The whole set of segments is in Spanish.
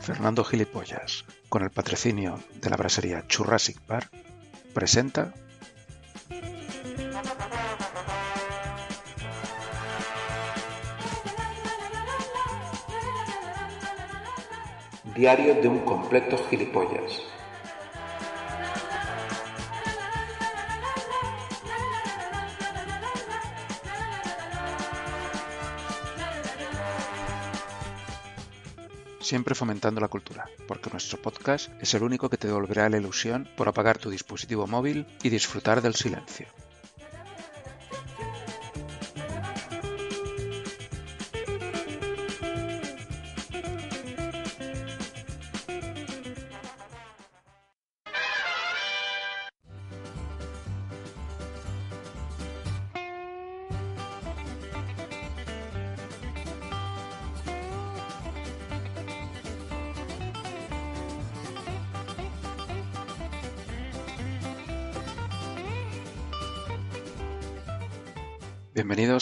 Fernando Gilipollas, con el patrocinio de la brasería Churrasic Bar, presenta Diario de un completo gilipollas. siempre fomentando la cultura, porque nuestro podcast es el único que te devolverá la ilusión por apagar tu dispositivo móvil y disfrutar del silencio.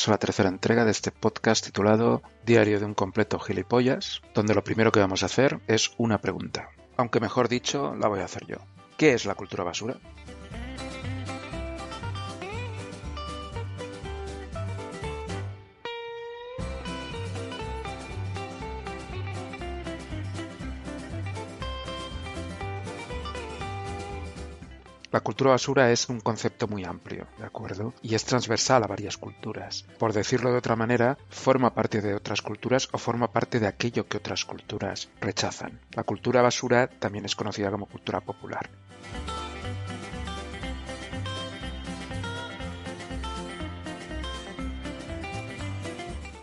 A la tercera entrega de este podcast titulado Diario de un completo gilipollas, donde lo primero que vamos a hacer es una pregunta. Aunque mejor dicho, la voy a hacer yo. ¿Qué es la cultura basura? La cultura basura es un concepto muy amplio, ¿de acuerdo? Y es transversal a varias culturas. Por decirlo de otra manera, forma parte de otras culturas o forma parte de aquello que otras culturas rechazan. La cultura basura también es conocida como cultura popular.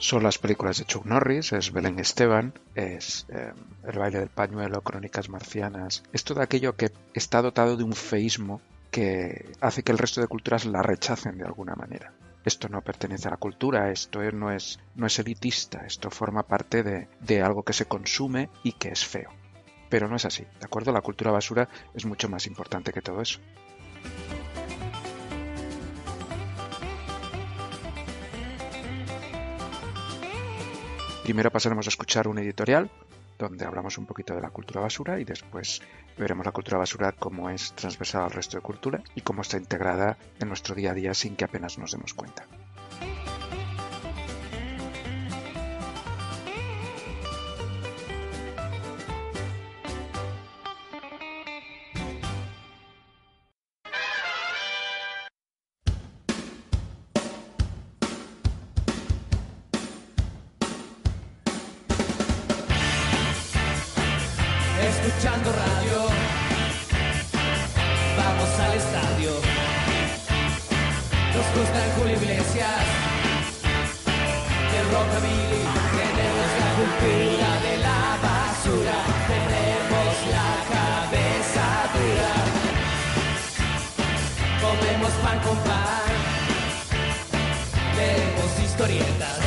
Son las películas de Chuck Norris, es Belén Esteban, es eh, El baile del pañuelo, Crónicas marcianas, es todo aquello que está dotado de un feísmo que hace que el resto de culturas la rechacen de alguna manera. Esto no pertenece a la cultura, esto no es, no es elitista, esto forma parte de, de algo que se consume y que es feo. Pero no es así, ¿de acuerdo? La cultura basura es mucho más importante que todo eso. Primero pasaremos a escuchar un editorial donde hablamos un poquito de la cultura basura y después veremos la cultura basura cómo es transversal al resto de cultura y cómo está integrada en nuestro día a día sin que apenas nos demos cuenta. Historietas.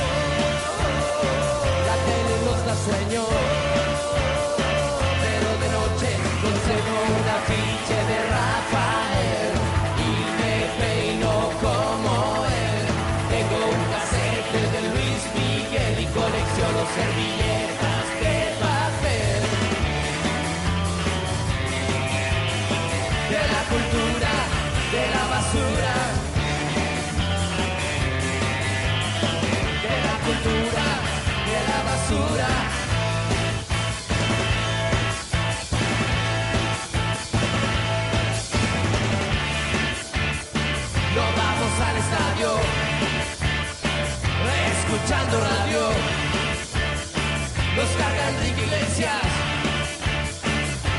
y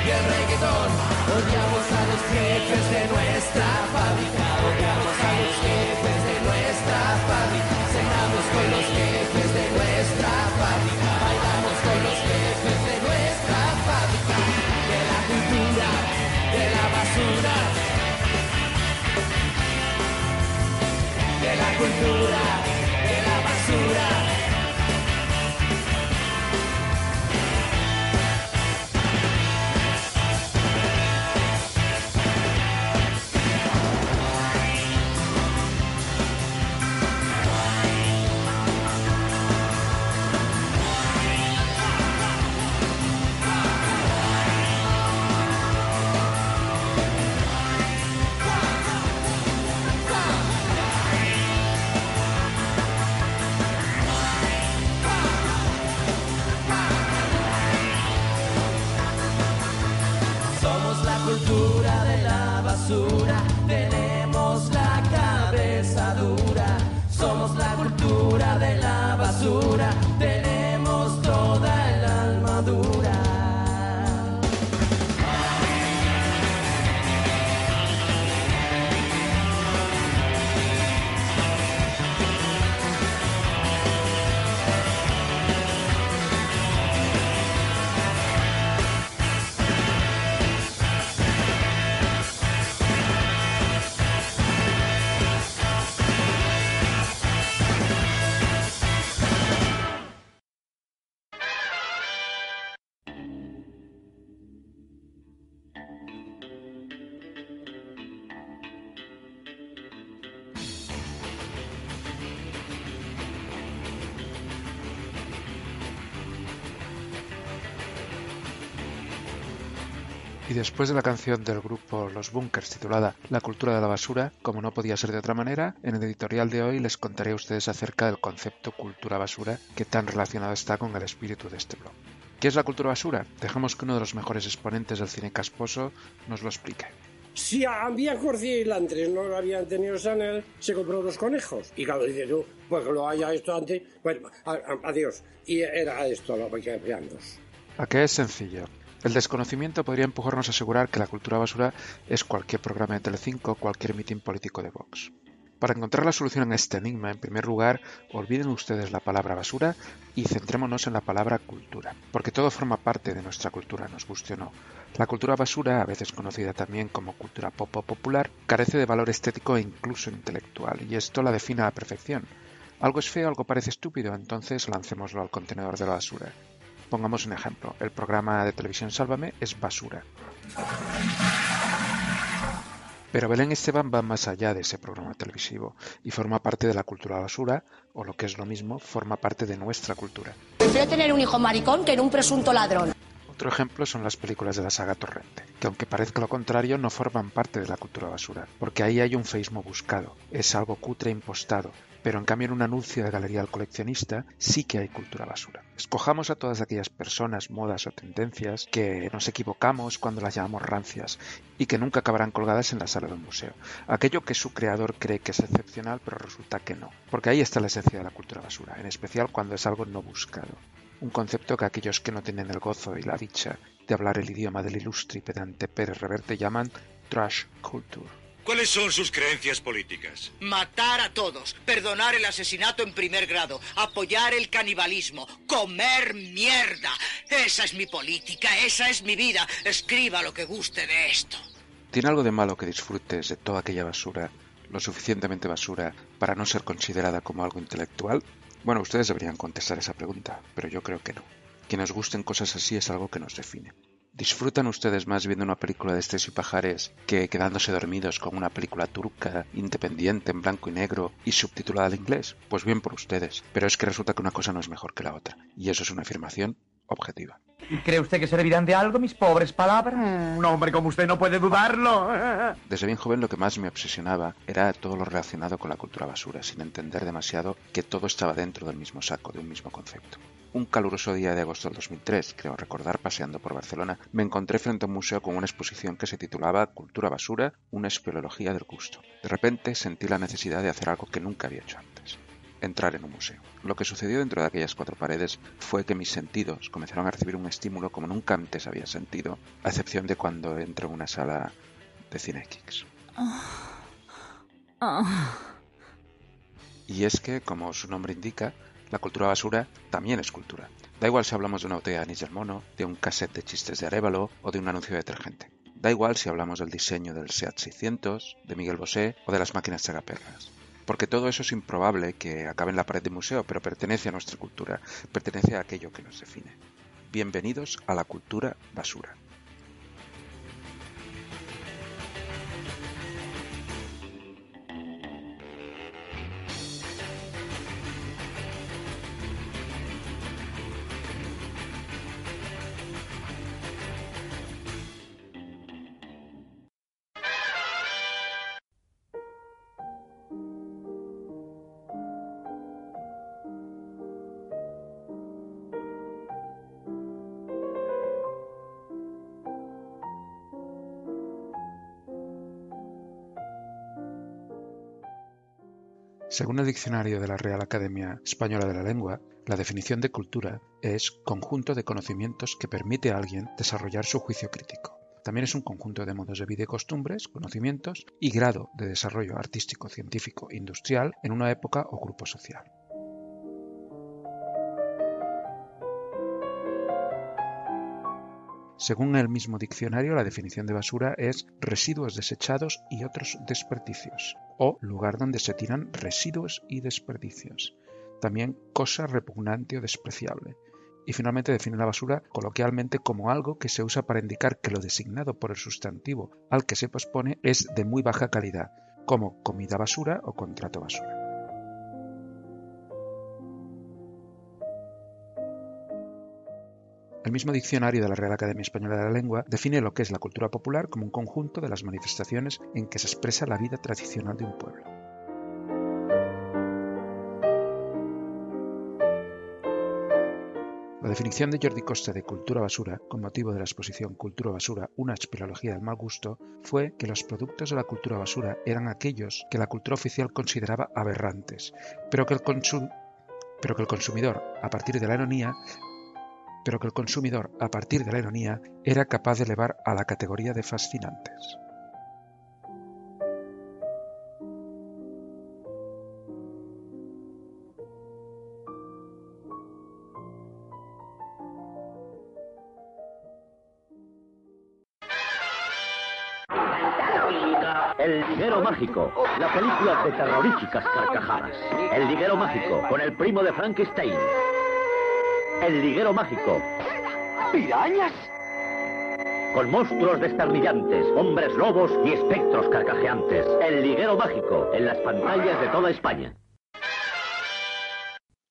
el reggaetón. Odiamos a los jefes de nuestra fábrica, odiamos a los jefes de nuestra fábrica. Cenamos con los jefes de nuestra fábrica, bailamos con los jefes de nuestra fábrica. De la cultura, de la basura. De la cultura. Y después de la canción del grupo Los Bunkers titulada La cultura de la basura, como no podía ser de otra manera, en el editorial de hoy les contaré a ustedes acerca del concepto cultura basura que tan relacionado está con el espíritu de este blog. ¿Qué es la cultura basura? Dejamos que uno de los mejores exponentes del cine casposo nos lo explique. Si había Corcía y Lantres no habían tenido Chanel, se compró unos conejos. Y claro, dices tú, pues que lo haya esto antes, bueno, a- a- adiós. Y era esto lo que veamos. ¿A qué es sencillo? El desconocimiento podría empujarnos a asegurar que la cultura basura es cualquier programa de Telecinco o cualquier mitin político de Vox. Para encontrar la solución a este enigma, en primer lugar, olviden ustedes la palabra basura y centrémonos en la palabra cultura, porque todo forma parte de nuestra cultura, nos guste o no. La cultura basura, a veces conocida también como cultura pop o popular, carece de valor estético e incluso intelectual, y esto la define a la perfección. Algo es feo, algo parece estúpido, entonces lancémoslo al contenedor de la basura. Pongamos un ejemplo. El programa de televisión Sálvame es basura. Pero Belén Esteban va más allá de ese programa televisivo y forma parte de la cultura basura, o lo que es lo mismo, forma parte de nuestra cultura. Prefiero tener un hijo maricón que en un presunto ladrón. Otro ejemplo son las películas de la saga Torrente, que aunque parezca lo contrario, no forman parte de la cultura basura, porque ahí hay un feísmo buscado, es algo cutre impostado, pero en cambio en un anuncio de Galería al Coleccionista sí que hay cultura basura. Escojamos a todas aquellas personas, modas o tendencias que nos equivocamos cuando las llamamos rancias y que nunca acabarán colgadas en la sala de un museo. Aquello que su creador cree que es excepcional pero resulta que no, porque ahí está la esencia de la cultura basura, en especial cuando es algo no buscado. Un concepto que aquellos que no tienen el gozo y la dicha de hablar el idioma del ilustre y pedante Pérez Reverte llaman trash culture. ¿Cuáles son sus creencias políticas? Matar a todos, perdonar el asesinato en primer grado, apoyar el canibalismo, comer mierda. Esa es mi política, esa es mi vida. Escriba lo que guste de esto. ¿Tiene algo de malo que disfrutes de toda aquella basura, lo suficientemente basura para no ser considerada como algo intelectual? Bueno, ustedes deberían contestar esa pregunta, pero yo creo que no. Que nos gusten cosas así es algo que nos define. ¿Disfrutan ustedes más viendo una película de Estrés y Pajares que quedándose dormidos con una película turca, independiente, en blanco y negro y subtitulada al inglés? Pues bien por ustedes, pero es que resulta que una cosa no es mejor que la otra, y eso es una afirmación objetiva. ¿Cree usted que servirán de algo mis pobres palabras? Un hombre como usted no puede dudarlo. Desde bien joven lo que más me obsesionaba era todo lo relacionado con la cultura basura, sin entender demasiado que todo estaba dentro del mismo saco, de un mismo concepto. Un caluroso día de agosto del 2003, creo recordar paseando por Barcelona, me encontré frente a un museo con una exposición que se titulaba Cultura Basura, una espeleología del gusto. De repente sentí la necesidad de hacer algo que nunca había hecho antes. entrar en un museo. Lo que sucedió dentro de aquellas cuatro paredes fue que mis sentidos comenzaron a recibir un estímulo como nunca antes había sentido, a excepción de cuando entro en una sala de Cinekix. Y es que, como su nombre indica, la cultura basura también es cultura. Da igual si hablamos de una botella de anís mono, de un cassette de chistes de Arevalo o de un anuncio de detergente. Da igual si hablamos del diseño del SEAT 600, de Miguel Bosé o de las máquinas chagaperras. Porque todo eso es improbable que acabe en la pared de museo, pero pertenece a nuestra cultura, pertenece a aquello que nos define. Bienvenidos a la cultura basura. Según el diccionario de la Real Academia Española de la Lengua, la definición de cultura es conjunto de conocimientos que permite a alguien desarrollar su juicio crítico. También es un conjunto de modos de vida y costumbres, conocimientos y grado de desarrollo artístico, científico, industrial en una época o grupo social. Según el mismo diccionario, la definición de basura es residuos desechados y otros desperdicios, o lugar donde se tiran residuos y desperdicios. También cosa repugnante o despreciable. Y finalmente define la basura coloquialmente como algo que se usa para indicar que lo designado por el sustantivo al que se pospone es de muy baja calidad, como comida basura o contrato basura. El mismo diccionario de la Real Academia Española de la Lengua define lo que es la cultura popular como un conjunto de las manifestaciones en que se expresa la vida tradicional de un pueblo. La definición de Jordi Costa de cultura basura, con motivo de la exposición Cultura basura, una espeleología del mal gusto, fue que los productos de la cultura basura eran aquellos que la cultura oficial consideraba aberrantes, pero que el, pero que el consumidor, a partir de la ironía, pero que el consumidor, a partir de la ironía, era capaz de elevar a la categoría de fascinantes. El liguero mágico, la película de terroríficas carcajadas. El liguero mágico, con el primo de Frankenstein. El liguero mágico. ¿Pirañas? Con monstruos desternillantes, hombres lobos y espectros carcajeantes. El liguero mágico, en las pantallas de toda España.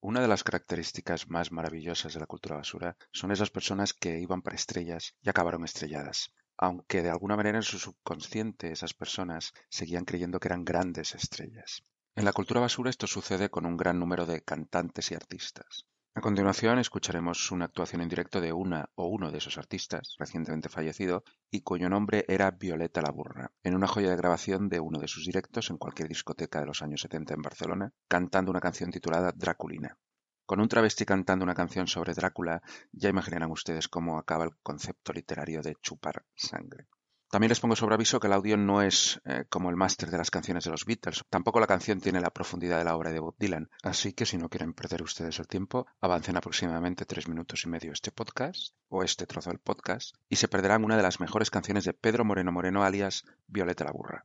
Una de las características más maravillosas de la cultura basura son esas personas que iban para estrellas y acabaron estrelladas, aunque de alguna manera en su subconsciente esas personas seguían creyendo que eran grandes estrellas. En la cultura basura esto sucede con un gran número de cantantes y artistas. A continuación escucharemos una actuación en directo de una o uno de esos artistas, recientemente fallecido, y cuyo nombre era Violeta la Burra, en una joya de grabación de uno de sus directos en cualquier discoteca de los años 70 en Barcelona, cantando una canción titulada Draculina. Con un travesti cantando una canción sobre Drácula, ya imaginarán ustedes cómo acaba el concepto literario de chupar sangre. También les pongo sobre aviso que el audio no es eh, como el máster de las canciones de los Beatles. Tampoco la canción tiene la profundidad de la obra de Bob Dylan. Así que si no quieren perder ustedes el tiempo, avancen aproximadamente tres minutos y medio este podcast, o este trozo del podcast, y se perderán una de las mejores canciones de Pedro Moreno Moreno alias Violeta la Burra.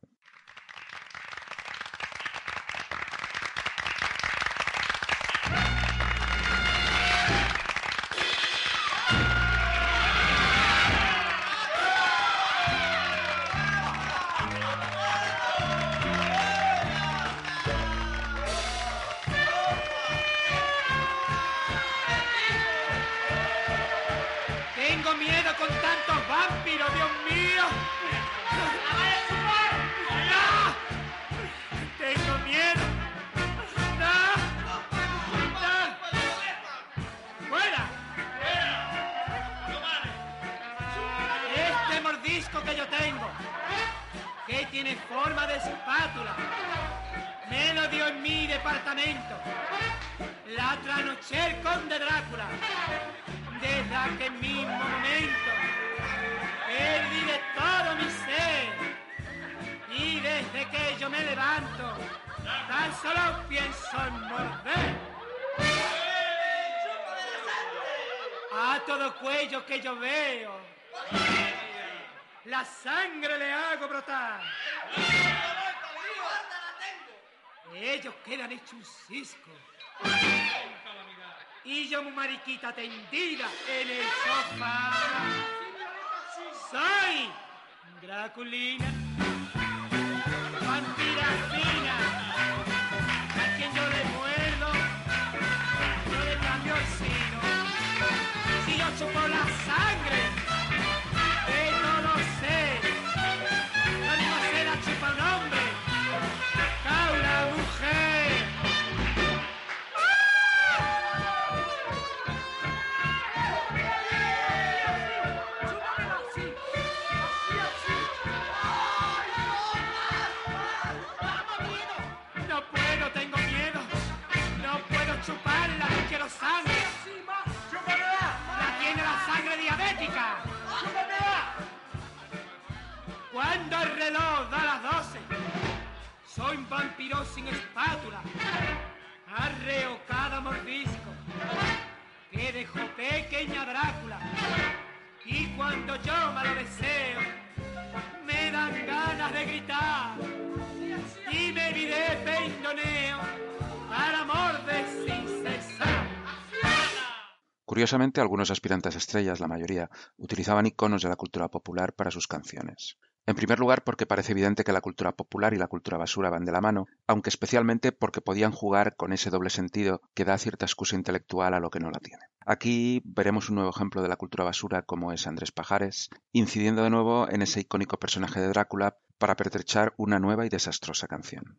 Espátula, Me lo dio en mi departamento. La tranoché el conde Drácula. Desde aquel mismo momento. Perdí de todo mi ser. Y desde que yo me levanto, tan solo pienso en morder. A todo cuello que yo veo, la sangre le hago brotar. Ellos quedan hechos un cisco. Y yo, mariquita tendida en el sofá. Soy Draculina, reloj da las 12, soy un vampiro sin espátula. Arreo cada mordisco que dejó pequeña Drácula. Y cuando yo me lo deseo, me dan ganas de gritar. Y me viré peindoneo para morder sin cesar. Curiosamente, algunos aspirantes estrellas, la mayoría, utilizaban iconos de la cultura popular para sus canciones. En primer lugar, porque parece evidente que la cultura popular y la cultura basura van de la mano, aunque especialmente porque podían jugar con ese doble sentido que da cierta excusa intelectual a lo que no la tiene. Aquí veremos un nuevo ejemplo de la cultura basura como es Andrés Pajares, incidiendo de nuevo en ese icónico personaje de Drácula para pertrechar una nueva y desastrosa canción.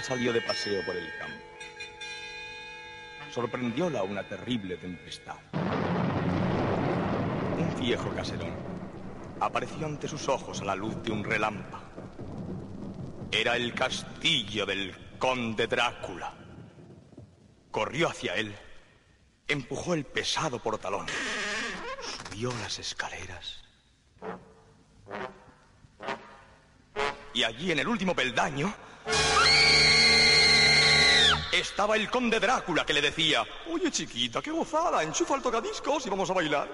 Salió de paseo por el campo. Sorprendióla una terrible tempestad. Un viejo caserón apareció ante sus ojos a la luz de un relámpago. Era el castillo del conde Drácula. Corrió hacia él, empujó el pesado portalón, subió las escaleras. Y allí en el último peldaño estaba el conde Drácula que le decía, oye chiquita, qué gozada, enchufa el tocadiscos y vamos a bailar.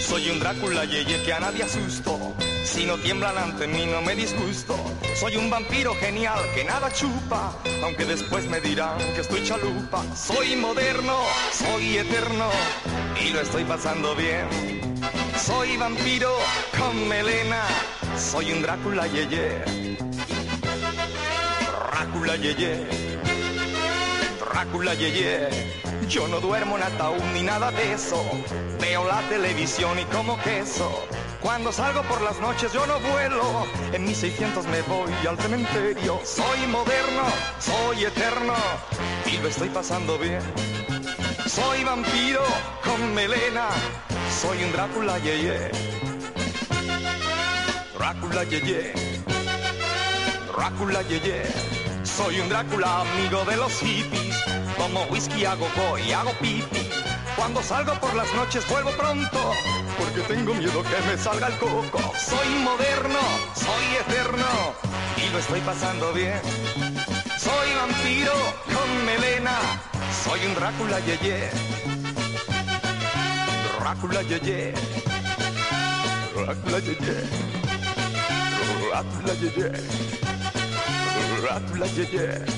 Soy un Drácula yeye que a nadie asusto. Si no tiemblan ante mí no me disgusto. Soy un vampiro genial que nada chupa, aunque después me dirán que estoy chalupa. Soy moderno, soy eterno y lo estoy pasando bien. Soy vampiro con melena, soy un Drácula yeye. Drácula yeye. Drácula yeye. Yo no duermo en ataúd ni nada de eso. Veo la televisión y como queso. Cuando salgo por las noches yo no vuelo. En mis 600 me voy al cementerio. Soy moderno, soy eterno y lo estoy pasando bien. Soy vampiro con melena. Soy un Drácula yeye. Drácula yeye. Drácula yeye. Soy un Drácula amigo de los hippies. Como whisky hago go y hago pipi. Cuando salgo por las noches vuelvo pronto, porque tengo miedo que me salga el coco. Soy moderno, soy eterno y lo estoy pasando bien. Soy vampiro con melena, soy un Drácula yeye. Drácula yeye. Drácula yeye. Drácula yeye. Drácula yeye.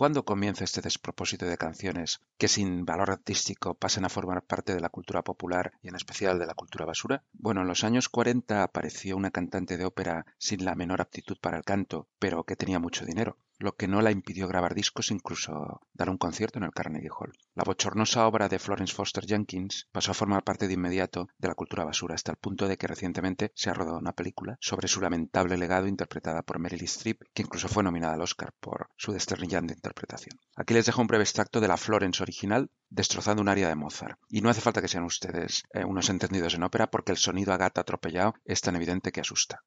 cuándo comienza este despropósito de canciones que sin valor artístico pasan a formar parte de la cultura popular y en especial de la cultura basura? Bueno, en los años 40 apareció una cantante de ópera sin la menor aptitud para el canto, pero que tenía mucho dinero. lo que no la impidió grabar discos, incluso dar un concierto en el Carnegie Hall. La bochornosa obra de Florence Foster Jenkins pasó a formar parte de inmediato de la cultura basura, hasta el punto de que recientemente se ha rodado una película sobre su lamentable legado interpretada por Meryl Streep, que incluso fue nominada al Oscar por su desternillante. Aquí les dejo un breve extracto de la Florence original, destrozando un área de Mozart. Y no hace falta que sean ustedes eh, unos entendidos en ópera, porque el sonido a gata atropellado es tan evidente que asusta.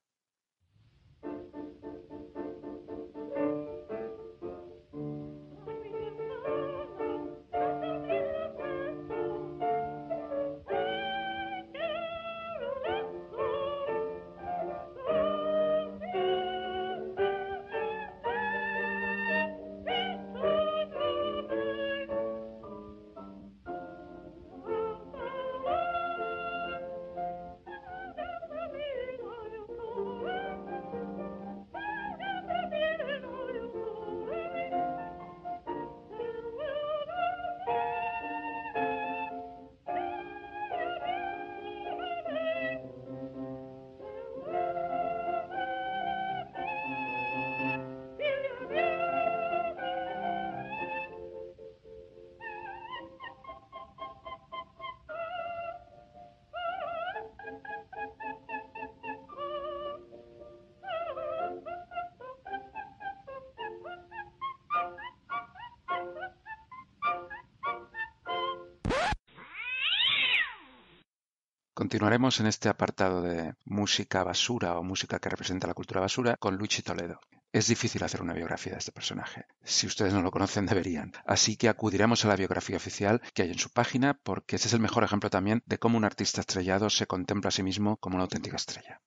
Continuaremos en este apartado de música basura o música que representa la cultura basura con Luigi Toledo. Es difícil hacer una biografía de este personaje. Si ustedes no lo conocen, deberían. Así que acudiremos a la biografía oficial que hay en su página, porque ese es el mejor ejemplo también de cómo un artista estrellado se contempla a sí mismo como una auténtica estrella.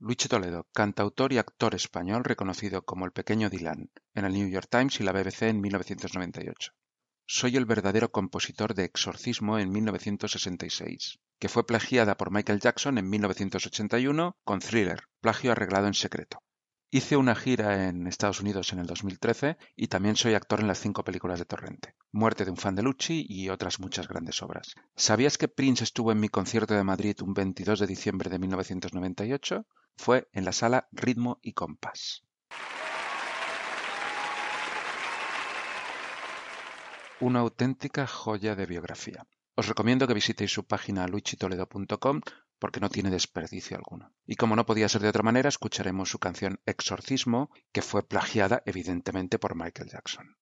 Luigi Toledo, cantautor y actor español reconocido como el pequeño Dylan en el New York Times y la BBC en 1998. Soy el verdadero compositor de Exorcismo en 1966, que fue plagiada por Michael Jackson en 1981 con Thriller, plagio arreglado en secreto. Hice una gira en Estados Unidos en el 2013 y también soy actor en las cinco películas de Torrente, Muerte de un fan de Lucci y otras muchas grandes obras. ¿Sabías que Prince estuvo en mi concierto de Madrid un 22 de diciembre de 1998? Fue en la sala Ritmo y Compás. Una auténtica joya de biografía. Os recomiendo que visitéis su página luichitoledo.com porque no tiene desperdicio alguno. Y como no podía ser de otra manera, escucharemos su canción Exorcismo, que fue plagiada evidentemente por Michael Jackson.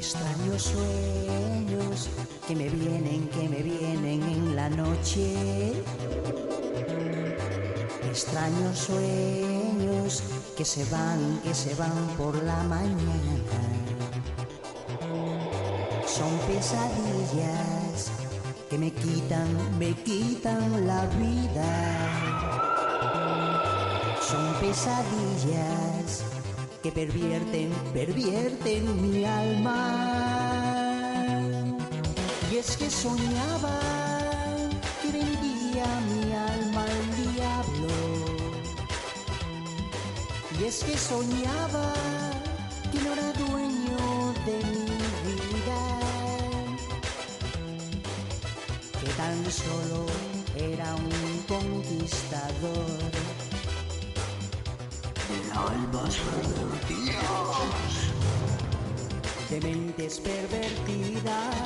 Extraños sueños que me vienen, que me vienen en la noche. Extraños sueños que se van, que se van por la mañana. Son pesadillas que me quitan, me quitan la vida. Son pesadillas que pervierten, pervierten mi alma. Y es que soñaba que vendía mi es que soñaba que no era dueño de mi vida. Que tan solo era un conquistador almas pervertidas. De mentes pervertidas.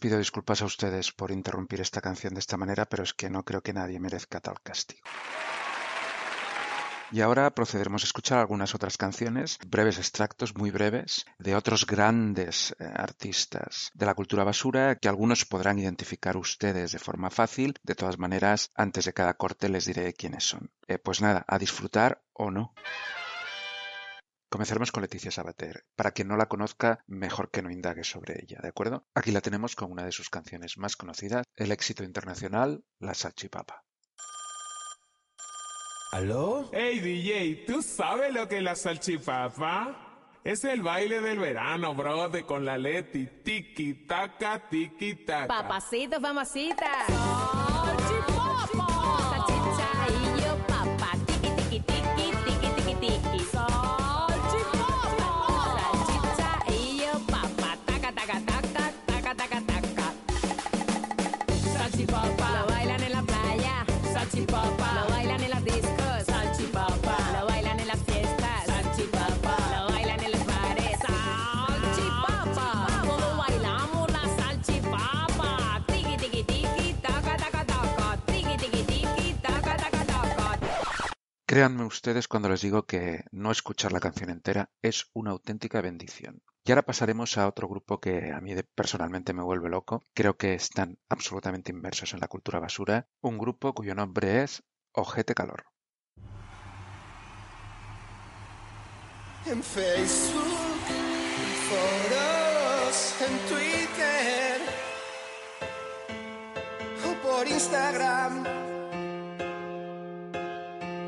Pido disculpas a ustedes por interrumpir esta canción de esta manera, pero es que no creo que nadie merezca tal castigo. Y ahora procederemos a escuchar algunas otras canciones, breves extractos, muy breves, de otros grandes eh, artistas de la cultura basura que algunos podrán identificar ustedes de forma fácil. De todas maneras, antes de cada corte les diré quiénes son. Eh, pues nada, a disfrutar o no. Comenzaremos con Leticia Sabater. Para quien no la conozca, mejor que no indague sobre ella, ¿de acuerdo? Aquí la tenemos con una de sus canciones más conocidas, el éxito internacional, La Salchipapa. ¿Aló? Hey DJ, ¿tú sabes lo que es la salchipapa? Es el baile del verano, brother, con la Leti. Tiki, taca, tiki, taca. Papacito, mamacita. Créanme ustedes cuando les digo que no escuchar la canción entera es una auténtica bendición. Y ahora pasaremos a otro grupo que a mí personalmente me vuelve loco. Creo que están absolutamente inmersos en la cultura basura. Un grupo cuyo nombre es Ojete Calor. En Facebook, en foros, en Twitter o por Instagram.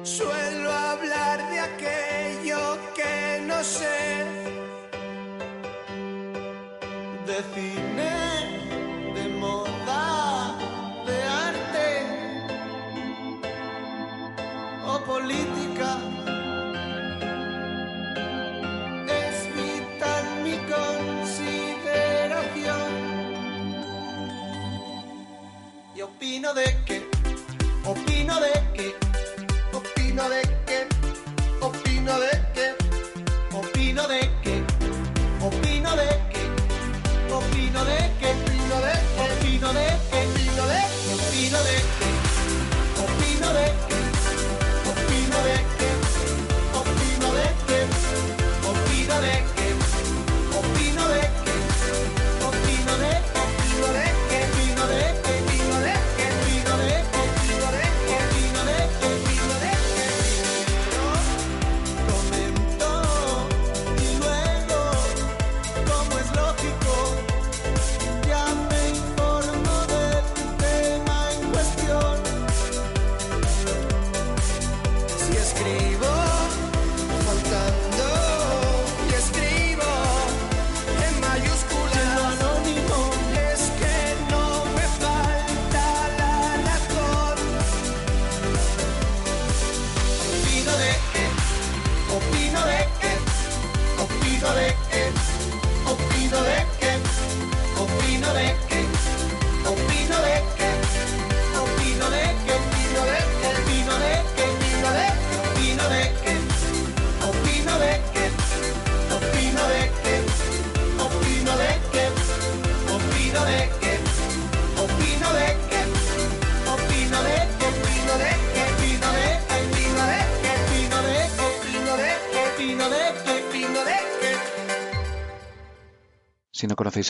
Suelo hablar de aquello que no sé. De cine, de moda, de arte o política. Es vital mi consideración. Y opino de que, opino de que, opino de que, opino de que, opino de que, opino de que, opino de que, opino de que, opino de que, opino de que, opino de que,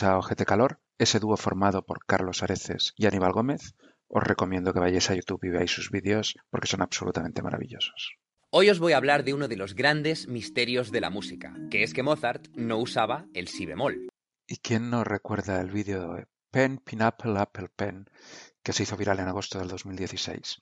Conocéis a Ojete Calor, ese dúo formado por Carlos Areces y Aníbal Gómez, os recomiendo que vayáis a YouTube y veáis sus vídeos porque son absolutamente maravillosos. Hoy os voy a hablar de uno de los grandes misterios de la música, que es que Mozart no usaba el si bemol. ¿Y quién no recuerda el vídeo de Pen, Pineapple, Apple Pen que se hizo viral en agosto del 2016?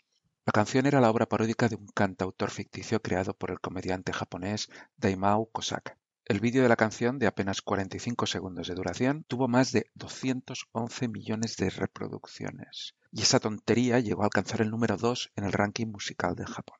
La canción era la obra paródica de un cantautor ficticio creado por el comediante japonés Daimao Kosaka. El vídeo de la canción, de apenas 45 segundos de duración, tuvo más de 211 millones de reproducciones. Y esa tontería llegó a alcanzar el número 2 en el ranking musical de Japón.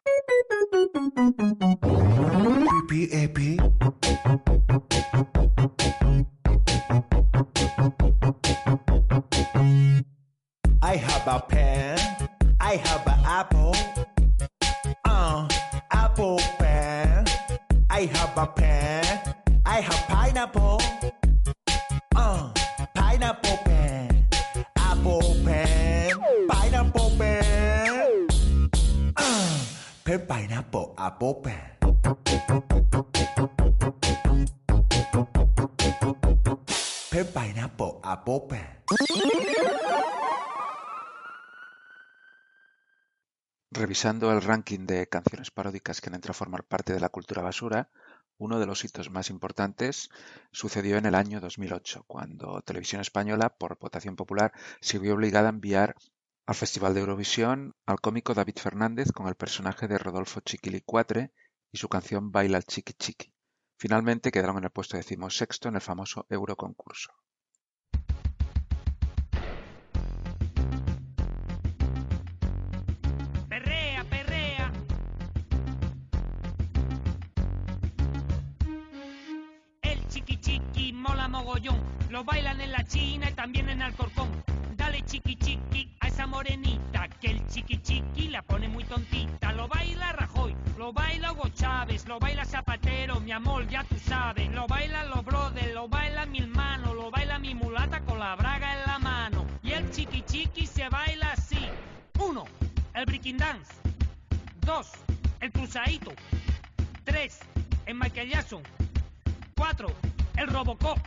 Revisando el ranking de canciones paródicas que han entrado a formar parte de la cultura basura, uno de los hitos más importantes sucedió en el año 2008, cuando Televisión Española, por votación popular, se vio obligada a enviar al Festival de Eurovisión al cómico David Fernández con el personaje de Rodolfo Chiquilicuatre y su canción Baila el Chiqui Chiqui. Finalmente quedaron en el puesto decimosexto en el famoso Euroconcurso. Lo bailan en la China y también en Alcorcón. Dale chiqui chiqui a esa morenita que el chiqui chiqui la pone muy tontita. Lo baila Rajoy, lo baila Hugo Chávez, lo baila Zapatero, mi amor, ya tú sabes. Lo bailan los brothers, lo baila mi hermano, lo baila mi mulata con la braga en la mano. Y el chiqui chiqui se baila así. Uno, el breaking dance. Dos, el cruzadito. Tres, el Michael Jackson. Cuatro, el Robocop.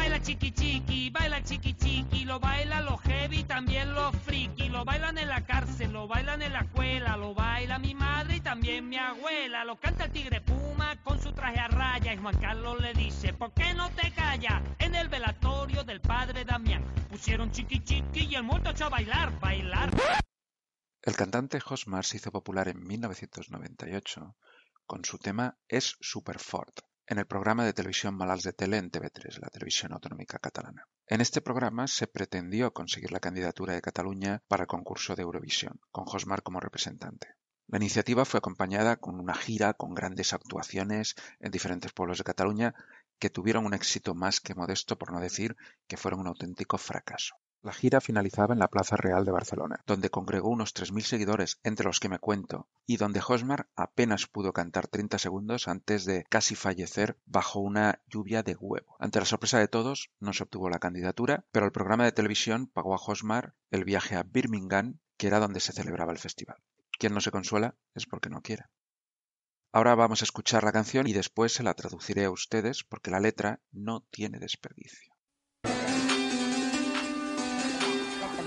Baila chiqui chiqui, baila chiqui chiqui, lo baila los heavy, también los friki, lo bailan en la cárcel, lo bailan en la escuela, lo baila mi madre y también mi abuela, lo canta el tigre Puma con su traje a raya y Juan Carlos le dice, ¿por qué no te callas? En el velatorio del padre Damián pusieron chiqui chiqui y el muerto echó a bailar, bailar. El cantante Josmar se hizo popular en 1998 con su tema Es Superfort en el programa de televisión Malals de Tele en TV3, la televisión autonómica catalana. En este programa se pretendió conseguir la candidatura de Cataluña para el concurso de Eurovisión, con Josmar como representante. La iniciativa fue acompañada con una gira con grandes actuaciones en diferentes pueblos de Cataluña que tuvieron un éxito más que modesto, por no decir que fueron un auténtico fracaso. La gira finalizaba en la Plaza Real de Barcelona, donde congregó unos 3.000 seguidores, entre los que me cuento, y donde Hosmar apenas pudo cantar 30 segundos antes de casi fallecer bajo una lluvia de huevo. Ante la sorpresa de todos, no se obtuvo la candidatura, pero el programa de televisión pagó a Hosmar el viaje a Birmingham, que era donde se celebraba el festival. Quien no se consuela es porque no quiere. Ahora vamos a escuchar la canción y después se la traduciré a ustedes porque la letra no tiene desperdicio.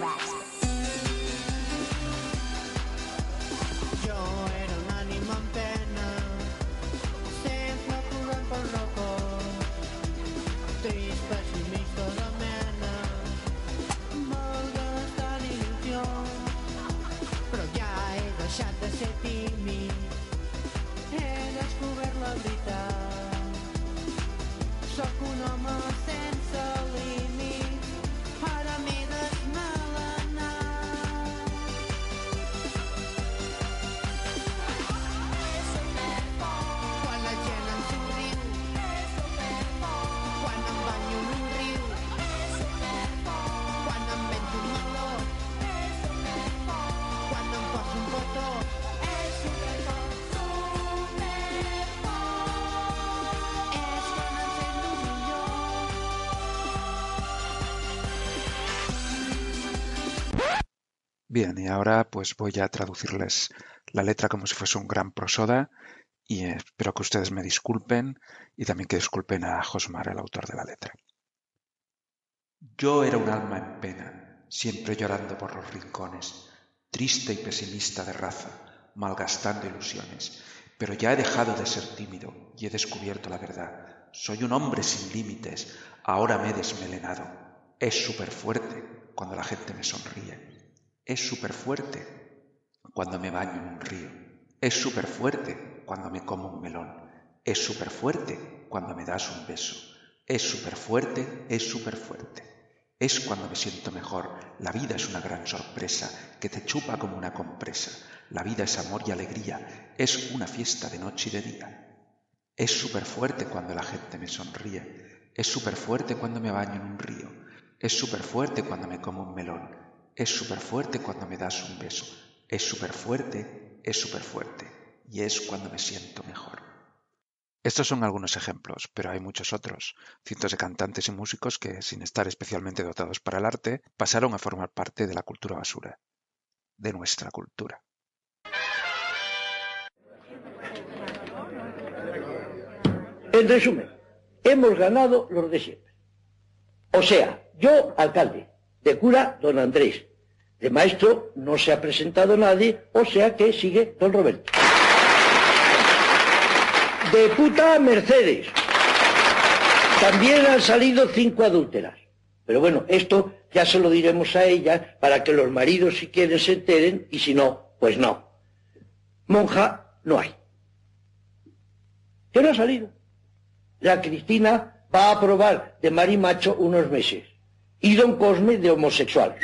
rats. Bien, y ahora pues voy a traducirles la letra como si fuese un gran prosoda y espero que ustedes me disculpen y también que disculpen a Josmar, el autor de la letra. Yo era un alma en pena, siempre llorando por los rincones, triste y pesimista de raza, malgastando ilusiones, pero ya he dejado de ser tímido y he descubierto la verdad. Soy un hombre sin límites, ahora me he desmelenado. Es súper fuerte cuando la gente me sonríe. Es súper fuerte cuando me baño en un río. Es súper fuerte cuando me como un melón. Es súper fuerte cuando me das un beso. Es súper fuerte, es súper fuerte. Es cuando me siento mejor. La vida es una gran sorpresa que te chupa como una compresa. La vida es amor y alegría. Es una fiesta de noche y de día. Es súper fuerte cuando la gente me sonríe. Es súper fuerte cuando me baño en un río. Es súper fuerte cuando me como un melón. Es súper fuerte cuando me das un beso. Es súper fuerte, es súper fuerte. Y es cuando me siento mejor. Estos son algunos ejemplos, pero hay muchos otros. Cientos de cantantes y músicos que, sin estar especialmente dotados para el arte, pasaron a formar parte de la cultura basura, de nuestra cultura. En resumen, hemos ganado los de siempre. O sea, yo, alcalde, de cura, don Andrés, de maestro no se ha presentado nadie, o sea que sigue don Roberto. De puta, Mercedes. También han salido cinco adúlteras. Pero bueno, esto ya se lo diremos a ellas para que los maridos si quieren se enteren y si no, pues no. Monja no hay. ¿Qué no ha salido? La Cristina va a probar de marimacho unos meses. Y don Cosme de homosexual.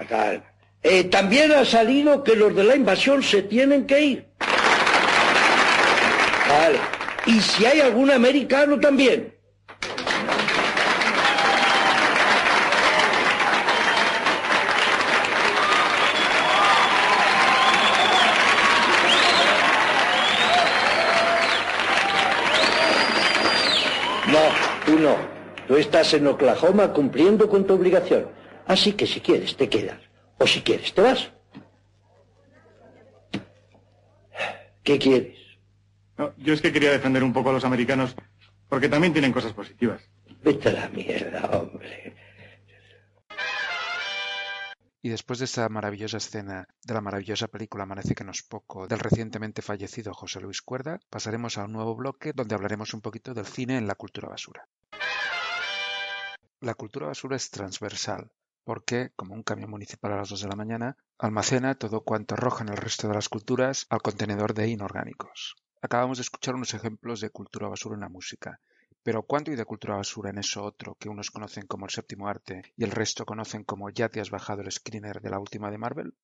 Acá. Eh, también ha salido que los de la invasión se tienen que ir. Vale. Y si hay algún americano también. No, tú no. Tú estás en Oklahoma cumpliendo con tu obligación. Así que si quieres te quedas. O si quieres te vas. ¿Qué quieres? No, yo es que quería defender un poco a los americanos porque también tienen cosas positivas. Vete a la mierda, hombre. Y después de esta maravillosa escena de la maravillosa película Amanece que no es poco del recientemente fallecido José Luis Cuerda, pasaremos a un nuevo bloque donde hablaremos un poquito del cine en la cultura basura. La cultura basura es transversal, porque, como un camión municipal a las 2 de la mañana, almacena todo cuanto arrojan el resto de las culturas al contenedor de inorgánicos. Acabamos de escuchar unos ejemplos de cultura basura en la música, pero ¿cuánto hay de cultura basura en eso otro que unos conocen como el séptimo arte y el resto conocen como ya te has bajado el screener de la última de Marvel?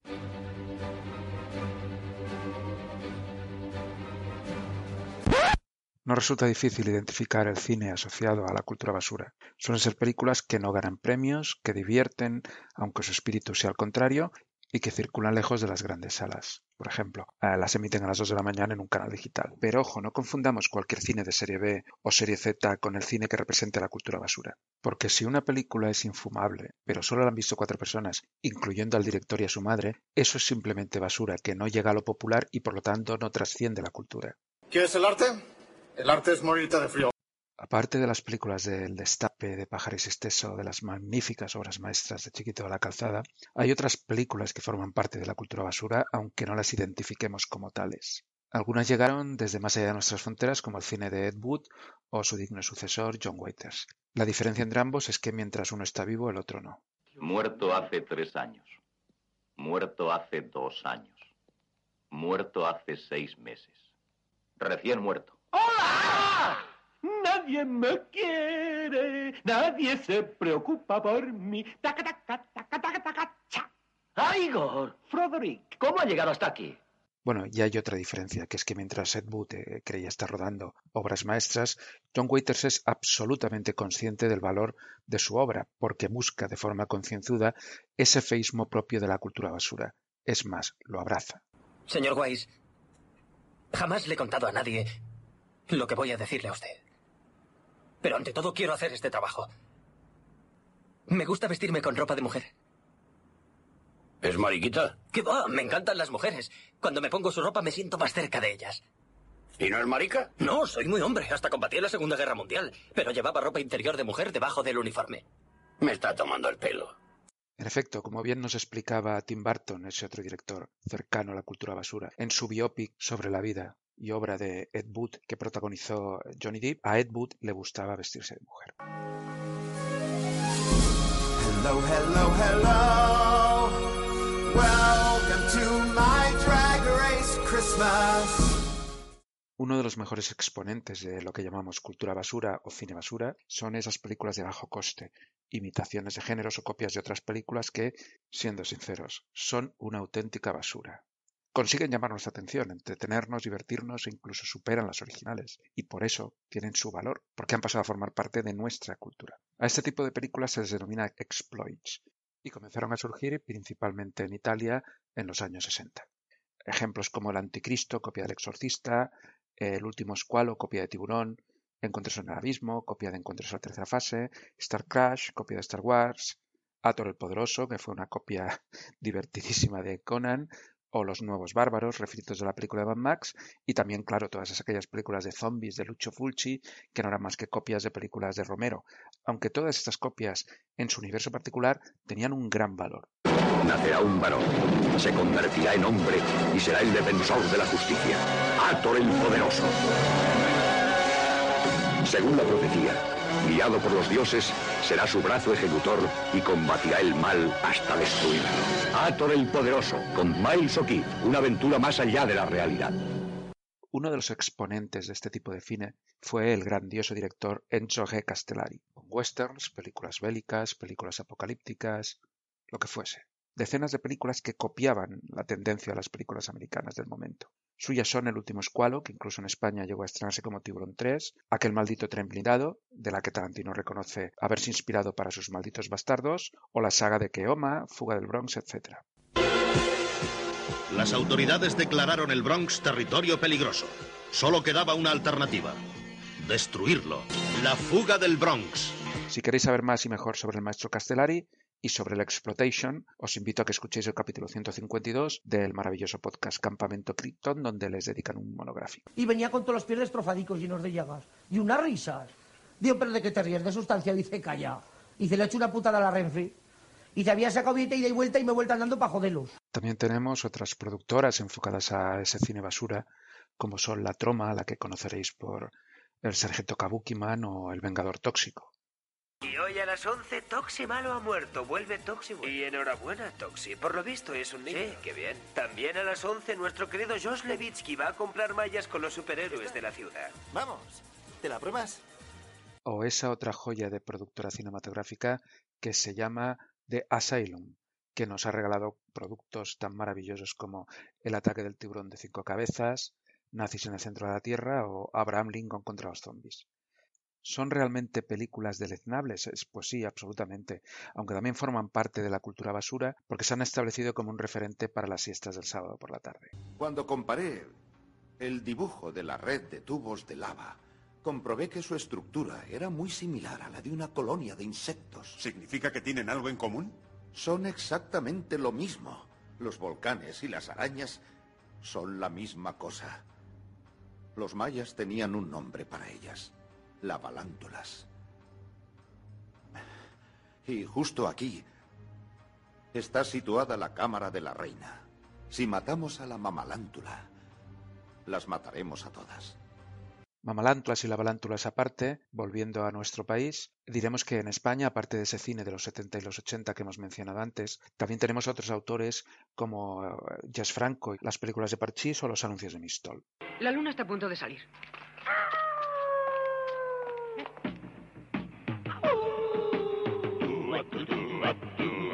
No resulta difícil identificar el cine asociado a la cultura basura. Suelen ser películas que no ganan premios, que divierten, aunque su espíritu sea al contrario, y que circulan lejos de las grandes salas. Por ejemplo, eh, las emiten a las 2 de la mañana en un canal digital. Pero ojo, no confundamos cualquier cine de serie B o serie Z con el cine que represente la cultura basura. Porque si una película es infumable, pero solo la han visto cuatro personas, incluyendo al director y a su madre, eso es simplemente basura que no llega a lo popular y por lo tanto no trasciende la cultura. ¿Qué es el arte? El arte es morirte de frío. Aparte de las películas del Destape, de Pájaros Esteso, de las magníficas obras maestras de Chiquito de la Calzada, hay otras películas que forman parte de la cultura basura, aunque no las identifiquemos como tales. Algunas llegaron desde más allá de nuestras fronteras, como el cine de Ed Wood o su digno sucesor, John Waters. La diferencia entre ambos es que mientras uno está vivo, el otro no. Muerto hace tres años. Muerto hace dos años. Muerto hace seis meses. Recién muerto. ¡Hola! Nadie me quiere, nadie se preocupa por mí. Taca, taca, taca, taca, taca, cha. ¡Ah, Igor! Frederick, ¿cómo ha llegado hasta aquí? Bueno, y hay otra diferencia, que es que mientras Ed Wood eh, creía estar rodando obras maestras, John Waters es absolutamente consciente del valor de su obra, porque busca de forma concienzuda ese feísmo propio de la cultura basura. Es más, lo abraza. Señor Weiss, jamás le he contado a nadie lo que voy a decirle a usted. Pero ante todo quiero hacer este trabajo. Me gusta vestirme con ropa de mujer. ¿Es mariquita? ¿Qué va? Me encantan las mujeres. Cuando me pongo su ropa me siento más cerca de ellas. ¿Y no es marica? No, soy muy hombre. Hasta combatí en la Segunda Guerra Mundial. Pero llevaba ropa interior de mujer debajo del uniforme. Me está tomando el pelo. En efecto, como bien nos explicaba Tim Burton, ese otro director cercano a la cultura basura, en su biopic sobre la vida y obra de Ed Wood que protagonizó Johnny Depp, a Ed Wood le gustaba vestirse de mujer. Hello, hello, hello. Welcome to my drag race Christmas. Uno de los mejores exponentes de lo que llamamos cultura basura o cine basura son esas películas de bajo coste, imitaciones de géneros o copias de otras películas que, siendo sinceros, son una auténtica basura. Consiguen llamar nuestra atención, entretenernos, divertirnos e incluso superan las originales. Y por eso tienen su valor, porque han pasado a formar parte de nuestra cultura. A este tipo de películas se les denomina exploits y comenzaron a surgir principalmente en Italia en los años 60. Ejemplos como El Anticristo, copia del Exorcista, El último escualo, copia de Tiburón, Encuentros en el Abismo, copia de Encuentros en la Tercera Fase, Star Crash, copia de Star Wars, Ator el Poderoso, que fue una copia divertidísima de Conan, o Los Nuevos Bárbaros, refritos de la película de Mad Max, y también, claro, todas aquellas películas de zombies de Lucio Fulci, que no eran más que copias de películas de Romero, aunque todas estas copias, en su universo particular, tenían un gran valor. Nacerá un varón, se convertirá en hombre y será el defensor de la justicia. Ator el poderoso. Según la profecía, guiado por los dioses, será su brazo ejecutor y combatirá el mal hasta destruirlo. Ator el poderoso, con Miles O'Keefe, una aventura más allá de la realidad. Uno de los exponentes de este tipo de cine fue el grandioso director Enzo G. Castellari, con westerns, películas bélicas, películas apocalípticas, lo que fuese. Decenas de películas que copiaban la tendencia de las películas americanas del momento. Suyas son El último escualo, que incluso en España llegó a estrenarse como Tiburón 3, Aquel maldito tren blindado, de la que Tarantino reconoce haberse inspirado para sus malditos bastardos, o la saga de Keoma, Fuga del Bronx, etc. Las autoridades declararon el Bronx territorio peligroso. Solo quedaba una alternativa. Destruirlo. La fuga del Bronx. Si queréis saber más y mejor sobre el maestro Castellari y sobre la exploitation, os invito a que escuchéis el capítulo 152 del maravilloso podcast Campamento Krypton, donde les dedican un monográfico. Y venía con todos los pies destrozadicos llenos de llagas. Y unas risas. Digo, pero ¿de qué te ríes? De sustancia. Dice, calla. Y se le ha hecho una putada a la Renfe. Y te había sacado billete ida y vuelta y me he vuelto andando para joderlos. También tenemos otras productoras enfocadas a ese cine basura, como son La Troma, la que conoceréis por El Sargento Kabukiman o El Vengador Tóxico. Y hoy a las 11 Toxi malo ha muerto, vuelve Toxi bueno. Y enhorabuena Toxi, por lo visto es un niño. Sí, qué bien. También a las 11 nuestro querido Josh Levitsky va a comprar mallas con los superhéroes de la ciudad. Vamos, ¿te la pruebas? O esa otra joya de productora cinematográfica que se llama The Asylum, que nos ha regalado productos tan maravillosos como El ataque del tiburón de cinco cabezas, Nazis en el centro de la Tierra o Abraham Lincoln contra los zombies. ¿Son realmente películas deleznables? Pues sí, absolutamente, aunque también forman parte de la cultura basura porque se han establecido como un referente para las siestas del sábado por la tarde. Cuando comparé el dibujo de la red de tubos de lava, comprobé que su estructura era muy similar a la de una colonia de insectos. ¿Significa que tienen algo en común? Son exactamente lo mismo. Los volcanes y las arañas son la misma cosa. Los mayas tenían un nombre para ellas. Lavalántulas. Y justo aquí está situada la cámara de la reina. Si matamos a la mamalántula, las mataremos a todas. Mamalántulas y lavalántulas aparte, volviendo a nuestro país, diremos que en España, aparte de ese cine de los 70 y los 80 que hemos mencionado antes, también tenemos otros autores como eh, Jazz Franco, las películas de Parchís o los anuncios de Mistol. La luna está a punto de salir.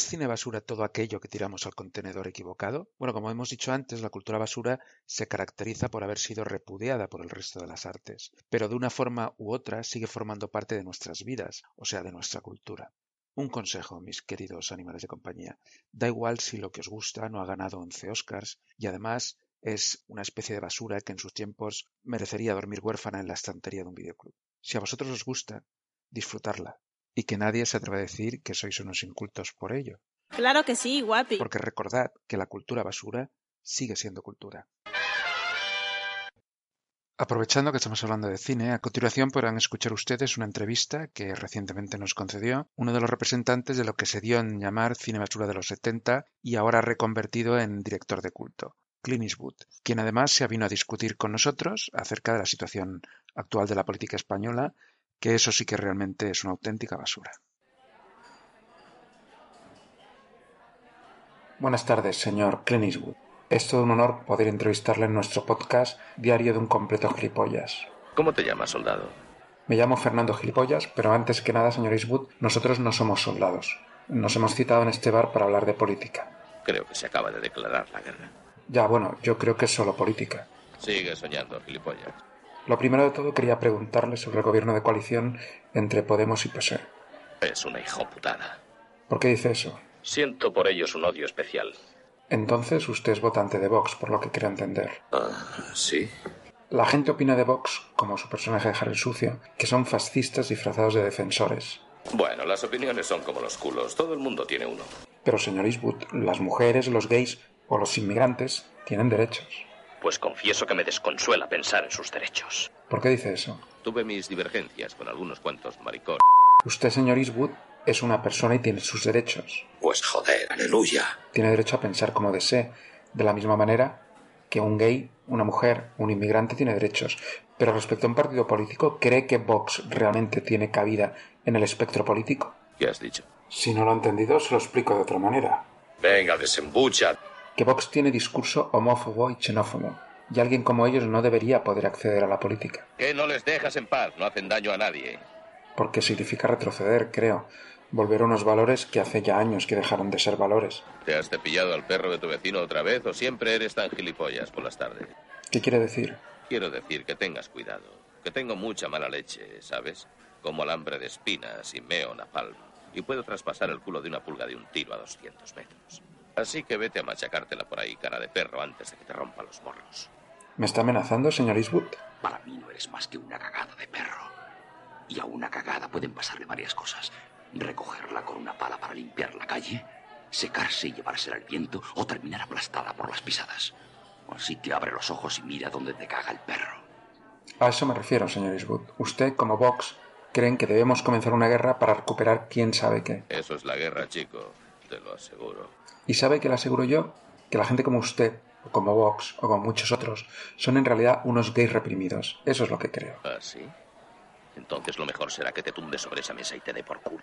¿Es cine basura todo aquello que tiramos al contenedor equivocado? Bueno, como hemos dicho antes, la cultura basura se caracteriza por haber sido repudiada por el resto de las artes, pero de una forma u otra sigue formando parte de nuestras vidas, o sea, de nuestra cultura. Un consejo, mis queridos animales de compañía. Da igual si lo que os gusta no ha ganado 11 Oscars y además es una especie de basura que en sus tiempos merecería dormir huérfana en la estantería de un videoclub. Si a vosotros os gusta, disfrutarla y que nadie se atreva a decir que sois unos incultos por ello. Claro que sí, guapi. Porque recordad que la cultura basura sigue siendo cultura. Aprovechando que estamos hablando de cine, a continuación podrán escuchar ustedes una entrevista que recientemente nos concedió uno de los representantes de lo que se dio en llamar cine basura de los 70 y ahora reconvertido en director de culto, Clint Eastwood, quien además se vino a discutir con nosotros acerca de la situación actual de la política española, que eso sí que realmente es una auténtica basura. Buenas tardes, señor Clint Eastwood. Es todo un honor poder entrevistarle en nuestro podcast Diario de un completo gilipollas. ¿Cómo te llamas, soldado? Me llamo Fernando Gilipollas, pero antes que nada, señor Eastwood, nosotros no somos soldados. Nos hemos citado en este bar para hablar de política. Creo que se acaba de declarar la guerra. Ya, bueno, yo creo que es solo política. Sigue soñando, gilipollas. Lo primero de todo quería preguntarle sobre el gobierno de coalición entre Podemos y PSOE. Es una hijoputada. ¿Por qué dice eso? Siento por ellos un odio especial. Entonces usted es votante de Vox, por lo que quiero entender. Ah, sí. La gente opina de Vox, como su personaje de Harry Sucio, que son fascistas disfrazados de defensores. Bueno, las opiniones son como los culos. Todo el mundo tiene uno. Pero, señor Eastwood, las mujeres, los gays o los inmigrantes tienen derechos. Pues confieso que me desconsuela pensar en sus derechos. ¿Por qué dice eso? Tuve mis divergencias con algunos cuantos maricón. Usted, señor Eastwood, es una persona y tiene sus derechos. Pues joder, aleluya. Tiene derecho a pensar como desee, de la misma manera que un gay, una mujer, un inmigrante tiene derechos. Pero respecto a un partido político, ¿cree que Vox realmente tiene cabida en el espectro político? ¿Qué has dicho? Si no lo ha entendido, se lo explico de otra manera. Venga, desembucha. Que Vox tiene discurso homófobo y xenófobo, y alguien como ellos no debería poder acceder a la política. Que no les dejas en paz, no hacen daño a nadie. Porque significa retroceder, creo. Volver a unos valores que hace ya años que dejaron de ser valores. ¿Te has cepillado al perro de tu vecino otra vez o siempre eres tan gilipollas por las tardes? ¿Qué quiere decir? Quiero decir que tengas cuidado, que tengo mucha mala leche, ¿sabes? Como alambre de espinas y meo napalm. Y puedo traspasar el culo de una pulga de un tiro a 200 metros. Así que vete a machacártela por ahí, cara de perro, antes de que te rompa los morros. ¿Me está amenazando, señor Eastwood? Para mí no eres más que una cagada de perro. Y a una cagada pueden pasarle varias cosas. Recogerla con una pala para limpiar la calle, secarse y llevársela al viento o terminar aplastada por las pisadas. Así que abre los ojos y mira dónde te caga el perro. A eso me refiero, señor Eastwood. Usted, como Vox, creen que debemos comenzar una guerra para recuperar quién sabe qué. Eso es la guerra, chico. Te lo aseguro. ¿Y sabe que le aseguro yo? Que la gente como usted, o como Vox, o como muchos otros, son en realidad unos gays reprimidos. Eso es lo que creo. ¿Ah, sí? Entonces lo mejor será que te tumbes sobre esa mesa y te dé por culo.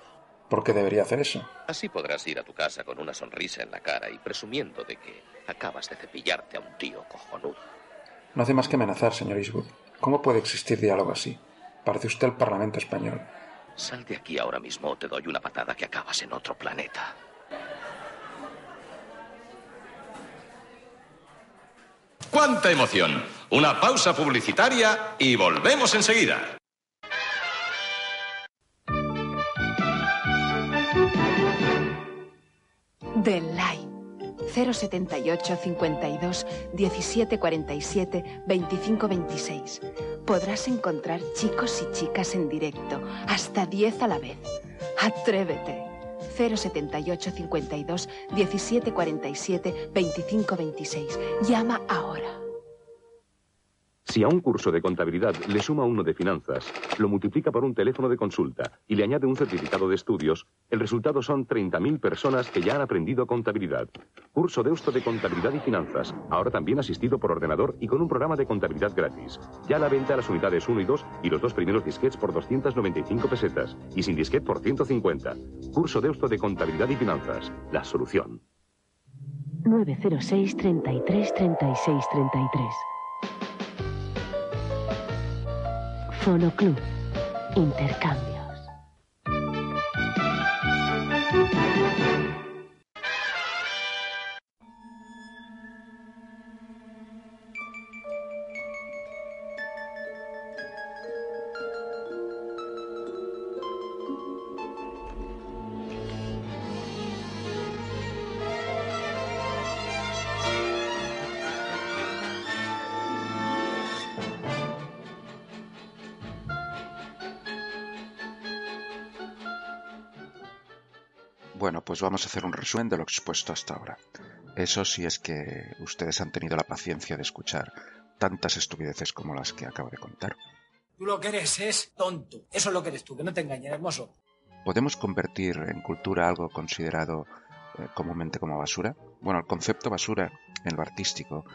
¿Por qué debería hacer eso? Así podrás ir a tu casa con una sonrisa en la cara y presumiendo de que acabas de cepillarte a un tío cojonudo. No hace más que amenazar, señor Eastwood. ¿Cómo puede existir diálogo así? Parece usted el Parlamento español. Sal de aquí ahora mismo o te doy una patada que acabas en otro planeta. ¡Cuánta emoción! Una pausa publicitaria y volvemos enseguida. Del Lai. 078 52 17 47 25 26. Podrás encontrar chicos y chicas en directo, hasta 10 a la vez. Atrévete. 078 52 17 47 25 26. Llama ahora. Si a un curso de contabilidad le suma uno de finanzas, lo multiplica por un teléfono de consulta y le añade un certificado de estudios, el resultado son 30.000 personas que ya han aprendido contabilidad. Curso Deusto de Contabilidad y Finanzas, ahora también asistido por ordenador y con un programa de contabilidad gratis. Ya la venta las unidades 1 y 2 y los dos primeros disquets por 295 pesetas y sin disquete por 150. Curso Deusto de Contabilidad y Finanzas, la solución. 906 33 36 33. Fonoclub. Intercambios. Pues vamos a hacer un resumen de lo expuesto hasta ahora. Eso sí es que ustedes han tenido la paciencia de escuchar tantas estupideces como las que acabo de contar. Tú lo que eres es tonto. Eso es lo que eres tú, que no te engañes, hermoso. ¿Podemos convertir en cultura algo considerado eh, comúnmente como basura? Bueno, el concepto basura en lo artístico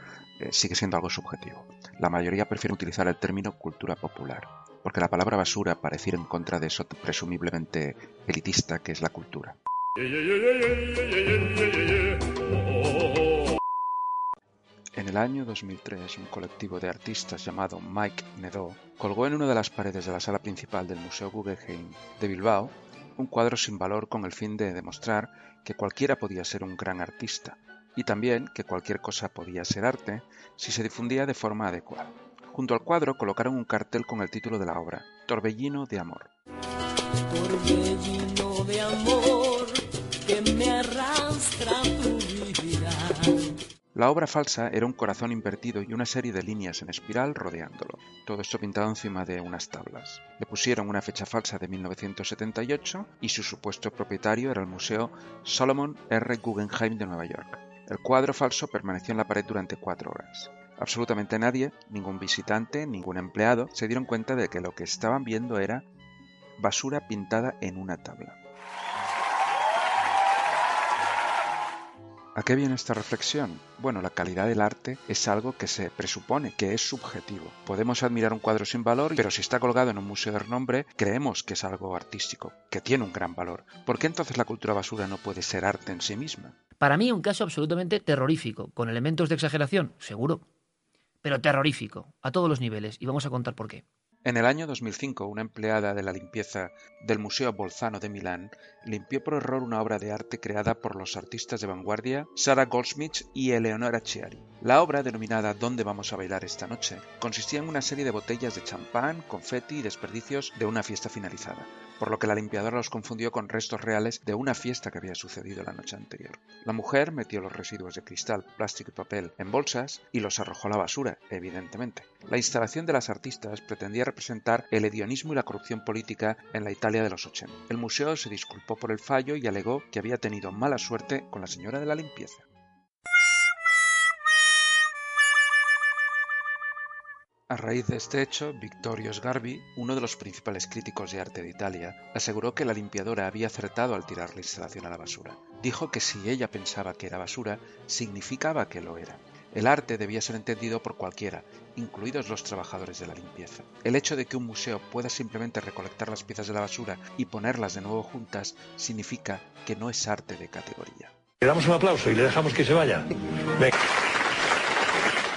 eh, sigue siendo algo subjetivo. La mayoría prefiere utilizar el término cultura popular, porque la palabra basura parece ir en contra de eso presumiblemente elitista que es la cultura. En el año 2003, un colectivo de artistas llamado Mike Nedó colgó en una de las paredes de la sala principal del Museo Guggenheim de Bilbao un cuadro sin valor con el fin de demostrar que cualquiera podía ser un gran artista y también que cualquier cosa podía ser arte si se difundía de forma adecuada. Junto al cuadro colocaron un cartel con el título de la obra, Torbellino de Amor. Torbellino de amor que me arrastra tu vida. La obra falsa era un corazón invertido y una serie de líneas en espiral rodeándolo. Todo esto pintado encima de unas tablas. Le pusieron una fecha falsa de 1978 y su supuesto propietario era el Museo Solomon R. Guggenheim de Nueva York. El cuadro falso permaneció en la pared durante cuatro horas. Absolutamente nadie, ningún visitante, ningún empleado, se dieron cuenta de que lo que estaban viendo era basura pintada en una tabla. ¿A qué viene esta reflexión? Bueno, la calidad del arte es algo que se presupone que es subjetivo. Podemos admirar un cuadro sin valor, pero si está colgado en un museo de renombre, creemos que es algo artístico, que tiene un gran valor. ¿Por qué entonces la cultura basura no puede ser arte en sí misma? Para mí un caso absolutamente terrorífico, con elementos de exageración, seguro, pero terrorífico, a todos los niveles, y vamos a contar por qué. En el año 2005, una empleada de la limpieza del Museo Bolzano de Milán limpió por error una obra de arte creada por los artistas de vanguardia Sarah Goldsmith y Eleonora Chiari. La obra, denominada ¿Dónde vamos a bailar esta noche?, consistía en una serie de botellas de champán, confeti y desperdicios de una fiesta finalizada, por lo que la limpiadora los confundió con restos reales de una fiesta que había sucedido la noche anterior. La mujer metió los residuos de cristal, plástico y papel en bolsas y los arrojó a la basura, evidentemente. La instalación de las artistas pretendía representar el hedionismo y la corrupción política en la Italia de los 80. El museo se disculpó por el fallo y alegó que había tenido mala suerte con la señora de la limpieza. A raíz de este hecho, Vittorio Sgarbi, uno de los principales críticos de arte de Italia, aseguró que la limpiadora había acertado al tirar la instalación a la basura. Dijo que si ella pensaba que era basura, significaba que lo era. El arte debía ser entendido por cualquiera, incluidos los trabajadores de la limpieza. El hecho de que un museo pueda simplemente recolectar las piezas de la basura y ponerlas de nuevo juntas significa que no es arte de categoría. Le damos un aplauso y le dejamos que se vaya. Venga.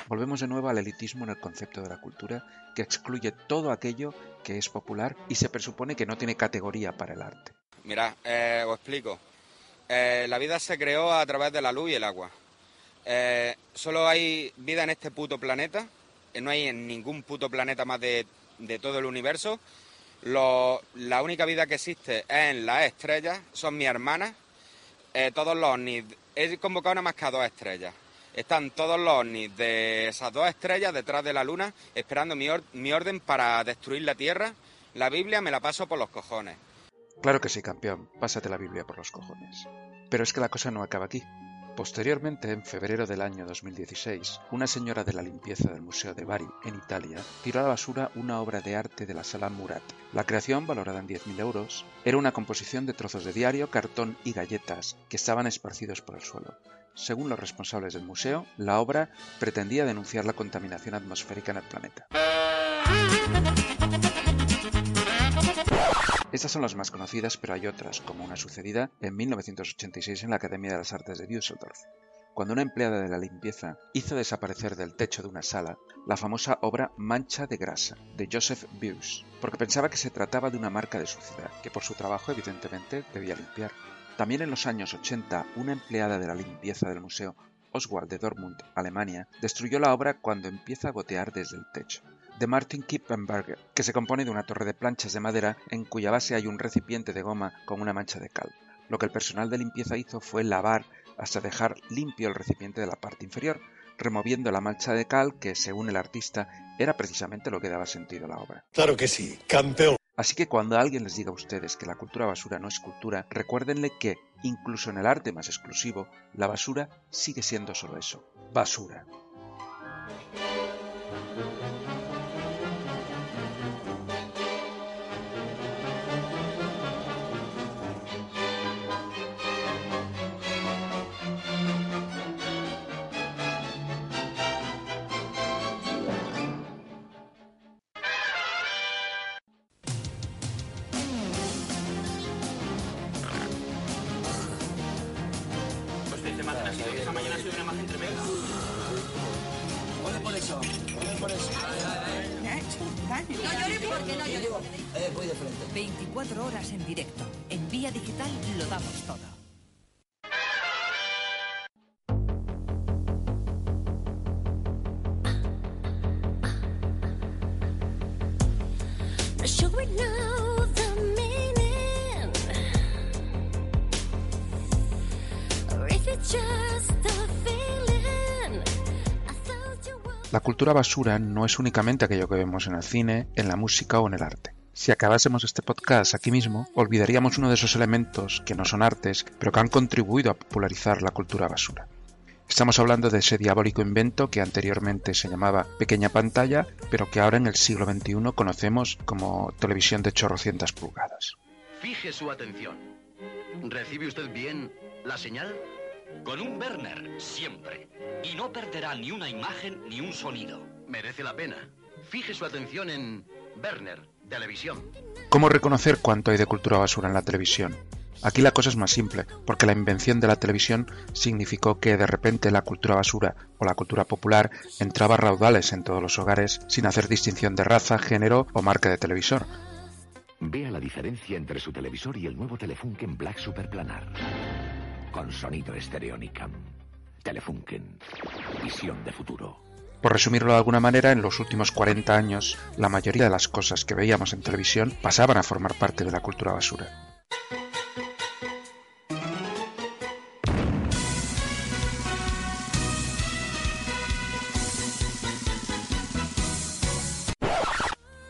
Volvemos de nuevo al elitismo en el concepto de la cultura, que excluye todo aquello que es popular y se presupone que no tiene categoría para el arte. Mirad, eh, os explico. Eh, la vida se creó a través de la luz y el agua. Eh, solo hay vida en este puto planeta, eh, no hay en ningún puto planeta más de, de todo el universo. Lo- la única vida que existe es en las estrellas, son mis hermanas. Todos los ovnis, he convocado nada más a dos estrellas. Están todos los ovnis de esas dos estrellas detrás de la luna esperando mi, mi orden para destruir la Tierra. La Biblia me la paso por los cojones. Claro que sí, campeón, pásate la Biblia por los cojones. Pero es que la cosa no acaba aquí. Posteriormente, en febrero del año 2016, una señora de la limpieza del Museo de Bari, en Italia, tiró a la basura una obra de arte de la sala Murat. La creación, valorada en 10.000 euros, era una composición de trozos de diario, cartón y galletas que estaban esparcidos por el suelo. Según los responsables del museo, la obra pretendía denunciar la contaminación atmosférica en el planeta. Estas son las más conocidas, pero hay otras, como una sucedida en 1986 en la Academia de las Artes de Düsseldorf, cuando una empleada de la limpieza hizo desaparecer del techo de una sala la famosa obra Mancha de Grasa, de Joseph Beuys, porque pensaba que se trataba de una marca de suciedad, que por su trabajo evidentemente debía limpiar. También en los años 80, una empleada de la limpieza del Museo Oswald de Dortmund, Alemania, destruyó la obra cuando empieza a gotear desde el techo de Martin Kippenberger, que se compone de una torre de planchas de madera en cuya base hay un recipiente de goma con una mancha de cal. Lo que el personal de limpieza hizo fue lavar hasta dejar limpio el recipiente de la parte inferior, removiendo la mancha de cal que, según el artista, era precisamente lo que daba sentido a la obra. Claro que sí, campeón. Así que cuando alguien les diga a ustedes que la cultura basura no es cultura, recuérdenle que, incluso en el arte más exclusivo, la basura sigue siendo solo eso, basura. Esta mañana soy una imagen tremenda. Ole por eso, ole por eso. No llores porque no llores. Eh, voy de frente. 24 horas en directo. En Vía Digital lo damos todo. Cultura basura no es únicamente aquello que vemos en el cine, en la música o en el arte. Si acabásemos este podcast aquí mismo, olvidaríamos uno de esos elementos que no son artes, pero que han contribuido a popularizar la cultura basura. Estamos hablando de ese diabólico invento que anteriormente se llamaba pequeña pantalla, pero que ahora en el siglo XXI conocemos como televisión de chorrocientas pulgadas. Fije su atención. ¿Recibe usted bien la señal? Con un Werner, siempre. Y no perderá ni una imagen ni un sonido. Merece la pena. Fije su atención en Werner, televisión. ¿Cómo reconocer cuánto hay de cultura basura en la televisión? Aquí la cosa es más simple, porque la invención de la televisión significó que de repente la cultura basura o la cultura popular entraba a raudales en todos los hogares sin hacer distinción de raza, género o marca de televisor. Vea la diferencia entre su televisor y el nuevo Telefunken Black Superplanar. Con sonido Stereonicam. Telefunken. Visión de futuro. Por resumirlo de alguna manera, en los últimos 40 años, la mayoría de las cosas que veíamos en televisión pasaban a formar parte de la cultura basura.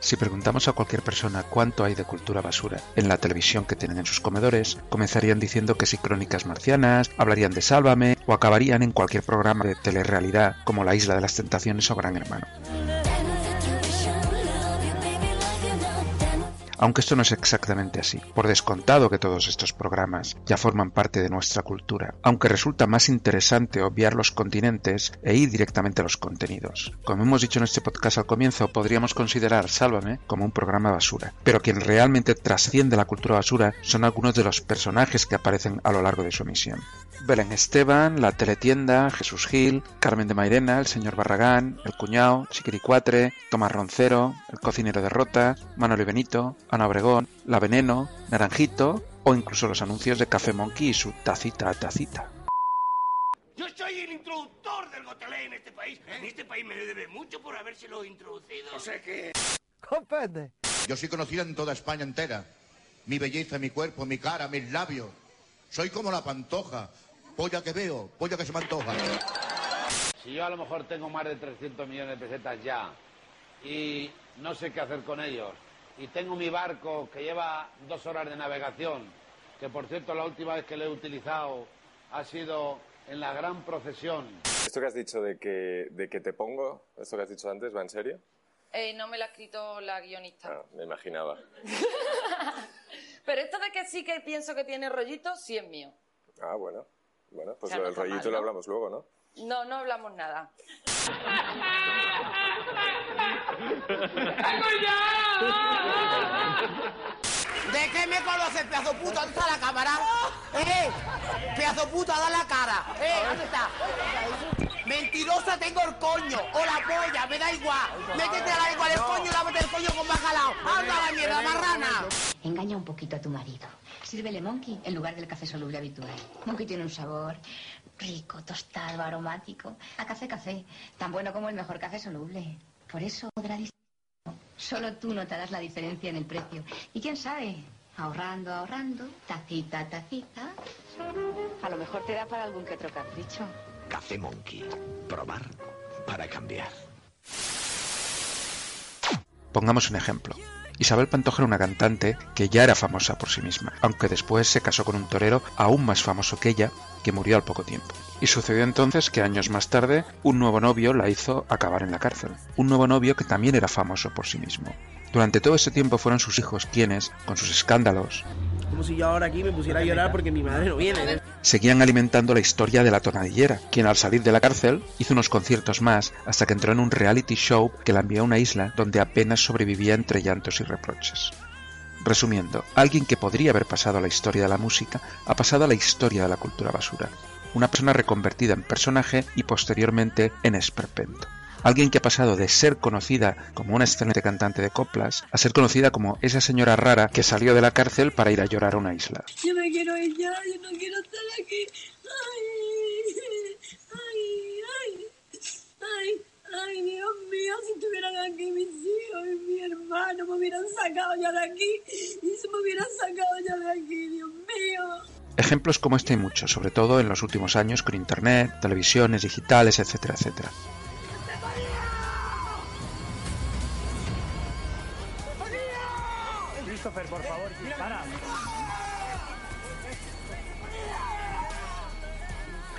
Si preguntamos a cualquier persona cuánto hay de cultura basura en la televisión que tienen en sus comedores, comenzarían diciendo que si crónicas marcianas, hablarían de Sálvame o acabarían en cualquier programa de telerrealidad como La Isla de las Tentaciones o Gran Hermano. Aunque esto no es exactamente así, por descontado que todos estos programas ya forman parte de nuestra cultura, aunque resulta más interesante obviar los continentes e ir directamente a los contenidos. Como hemos dicho en este podcast al comienzo, podríamos considerar Sálvame como un programa basura, pero quien realmente trasciende la cultura basura son algunos de los personajes que aparecen a lo largo de su emisión. Belén Esteban, La Teletienda, Jesús Gil, Carmen de Mairena, el señor Barragán, El Cuñao, Chiquiricuatre, Tomás Roncero, El Cocinero de Rota, Manuel y Benito, Ana Obregón, La Veneno, Naranjito o incluso los anuncios de Café Monkey y su tacita a tacita. Yo soy el introductor del gotelé en este país. En este país me debe mucho por habérselo introducido. O sea que... Comprende. Yo soy conocida en toda España entera. Mi belleza, mi cuerpo, mi cara, mis labios. Soy como la pantoja. Polla que veo, polla que se me antoja. Si yo a lo mejor tengo más de 300 millones de pesetas ya y no sé qué hacer con ellos, y tengo mi barco que lleva dos horas de navegación, que por cierto la última vez que lo he utilizado ha sido en la gran procesión. Esto que has dicho de que, de que te pongo, esto que has dicho antes, ¿va en serio? Eh, no me lo ha escrito la guionista. Ah, me imaginaba. Pero esto de que sí que pienso que tiene rollito, sí es mío. Ah, bueno. Bueno, pues O sea, lo no mal, rollito lo hablamos luego, ¿no? No, no hablamos nada. ¿De qué me conoces, pedazo puto? ¿Dónde está la cámara? ¡Eh! ¡Pedazo puto, da la cara! ¡Eh! ¿Dónde está? Mentirosa tengo el coño o la polla, me da igual. Métete a la igual el coño y lávate el coño con bacalao. ¡Anda la mierda, marrana! Engaña un poquito a tu marido. Sírvele Monkey en lugar del café soluble habitual. Monkey tiene un sabor rico, tostado, aromático. A café café. Tan bueno como el mejor café soluble. Por eso podrá Solo tú notarás la diferencia en el precio. Y quién sabe, ahorrando, ahorrando, tacita, tacita. A lo mejor te da para algún que otro capricho. Café Monkey. Probar para cambiar. Pongamos un ejemplo. Isabel Pantoja era una cantante que ya era famosa por sí misma, aunque después se casó con un torero aún más famoso que ella, que murió al poco tiempo. Y sucedió entonces que años más tarde un nuevo novio la hizo acabar en la cárcel. Un nuevo novio que también era famoso por sí mismo. Durante todo ese tiempo fueron sus hijos quienes, con sus escándalos, Como si yo ahora aquí me pusiera a llorar porque mi madre no viene. ¿eh? seguían alimentando la historia de la tonadillera, quien al salir de la cárcel hizo unos conciertos más hasta que entró en un reality show que la envió a una isla donde apenas sobrevivía entre llantos y reproches. Resumiendo, alguien que podría haber pasado a la historia de la música ha pasado a la historia de la cultura basura. Una persona reconvertida en personaje y posteriormente en esperpento. Alguien que ha pasado de ser conocida como una excelente cantante de coplas a ser conocida como esa señora rara que salió de la cárcel para ir a llorar a una isla. Yo me quiero ir ya, yo no quiero estar aquí. Ay, ay, ay, ay, ay, Dios mío, si estuvieran aquí mis hijos y mi hermano, me hubieran sacado ya de aquí. Y se me hubieran sacado ya de aquí, Dios mío. Ejemplos como este hay muchos, sobre todo en los últimos años con internet, televisiones digitales, etcétera, etcétera.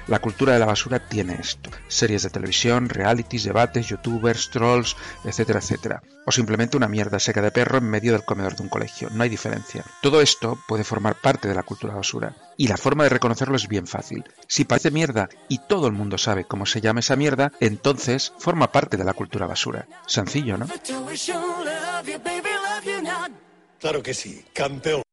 La cultura de la basura tiene esto. Series de televisión, realities, debates, youtubers, trolls, etcétera, etcétera. O simplemente una mierda seca de perro en medio del comedor de un colegio. No hay diferencia. Todo esto puede formar parte de la cultura basura. Y la forma de reconocerlo es bien fácil. Si parece mierda y todo el mundo sabe cómo se llama esa mierda, entonces forma parte de la cultura basura. Sencillo, ¿no? Claro que sí, campeón.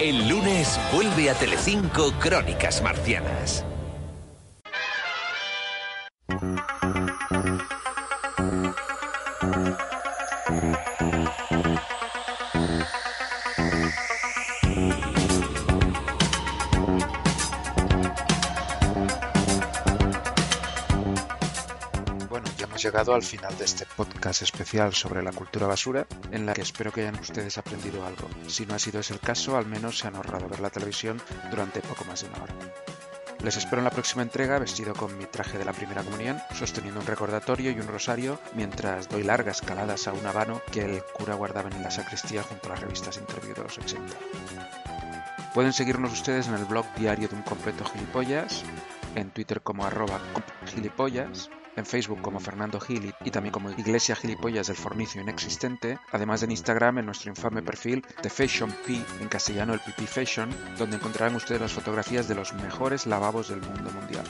El lunes vuelve a Telecinco Crónicas Marcianas. Llegado al final de este podcast especial sobre la cultura basura, en la que espero que hayan ustedes aprendido algo. Si no ha sido ese el caso, al menos se han ahorrado ver la televisión durante poco más de una hora. Les espero en la próxima entrega vestido con mi traje de la primera comunión, sosteniendo un recordatorio y un rosario mientras doy largas caladas a un habano que el cura guardaba en la sacristía junto a las revistas Interview de los 80. Pueden seguirnos ustedes en el blog diario de un completo gilipollas, en Twitter como arroba gilipollas, en Facebook como Fernando Gil y también como Iglesia Gilipollas del Fornicio Inexistente, además en Instagram en nuestro infame perfil The Fashion P, en castellano el PP Fashion, donde encontrarán ustedes las fotografías de los mejores lavabos del mundo mundial.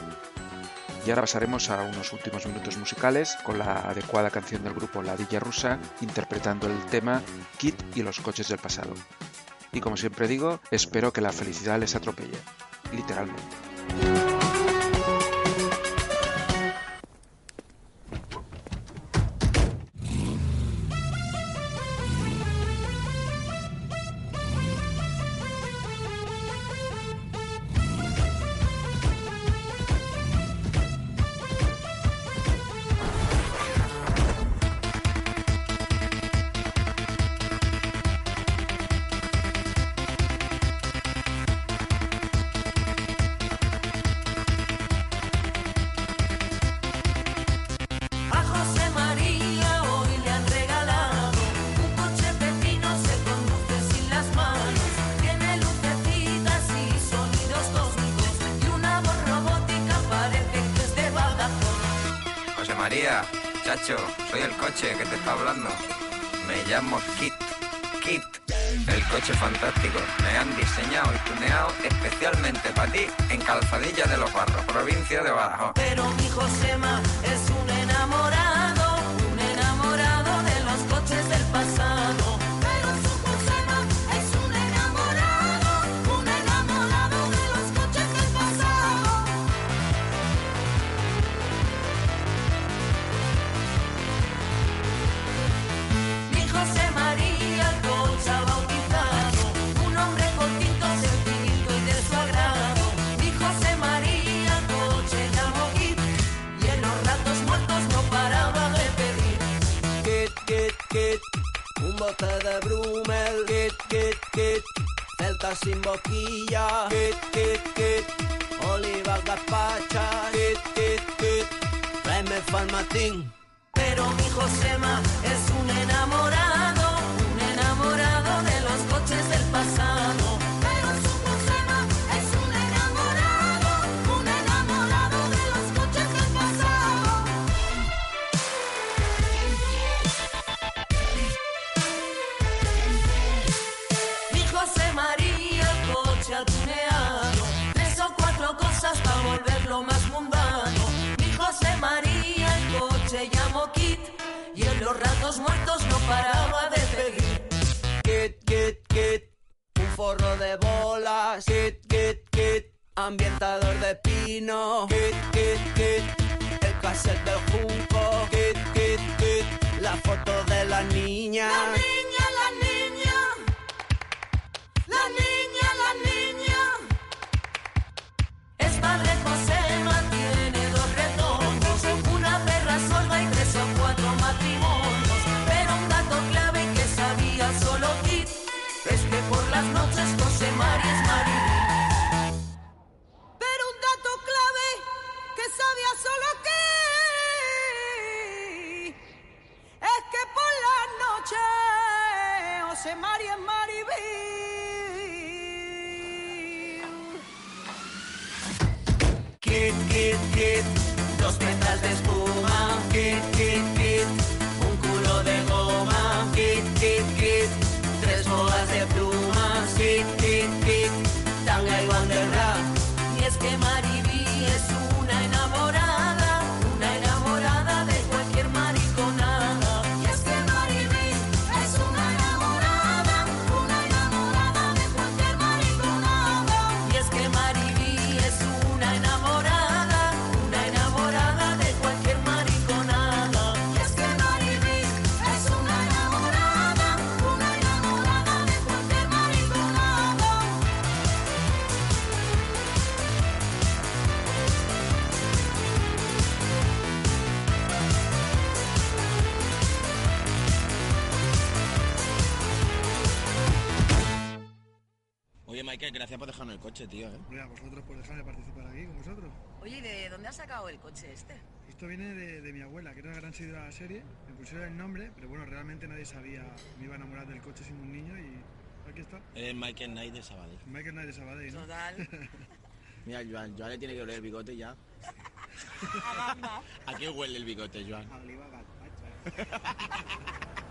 Y ahora pasaremos a unos últimos minutos musicales con la adecuada canción del grupo La Dilla Rusa interpretando el tema Kit y los coches del pasado. Y como siempre digo, espero que la felicidad les atropelle, literalmente. Soy el coche que te está hablando. Me llamo Kit. Kit. El coche fantástico. Me han diseñado y tuneado especialmente para ti en Calzadilla de los Barros, provincia de Badajoz. Pero mi Josema es un enamorado, sin boquilla. Kit, kit, kit, olivas gazpachas. Kit, kit, kit, tráeme farmatín. Pero mi Josema es un enamorado, ambientador de pino, kit, kit, kit, el cassette del junco, kit, kit, kit, la foto de la niña. Dónde has sacado el coche este? Esto viene de, de mi abuela, que era una gran seguidora de la serie. Me pusieron el nombre, pero bueno, realmente nadie sabía. Me iba a enamorar del coche siendo un niño y aquí está. Eres Michael Knight de Sabadell. Michael Knight de Sabadell, ¿no? Total. Mira, Joan, Joan le tiene que oler el bigote ya. ¿A qué huele el bigote, Joan? A.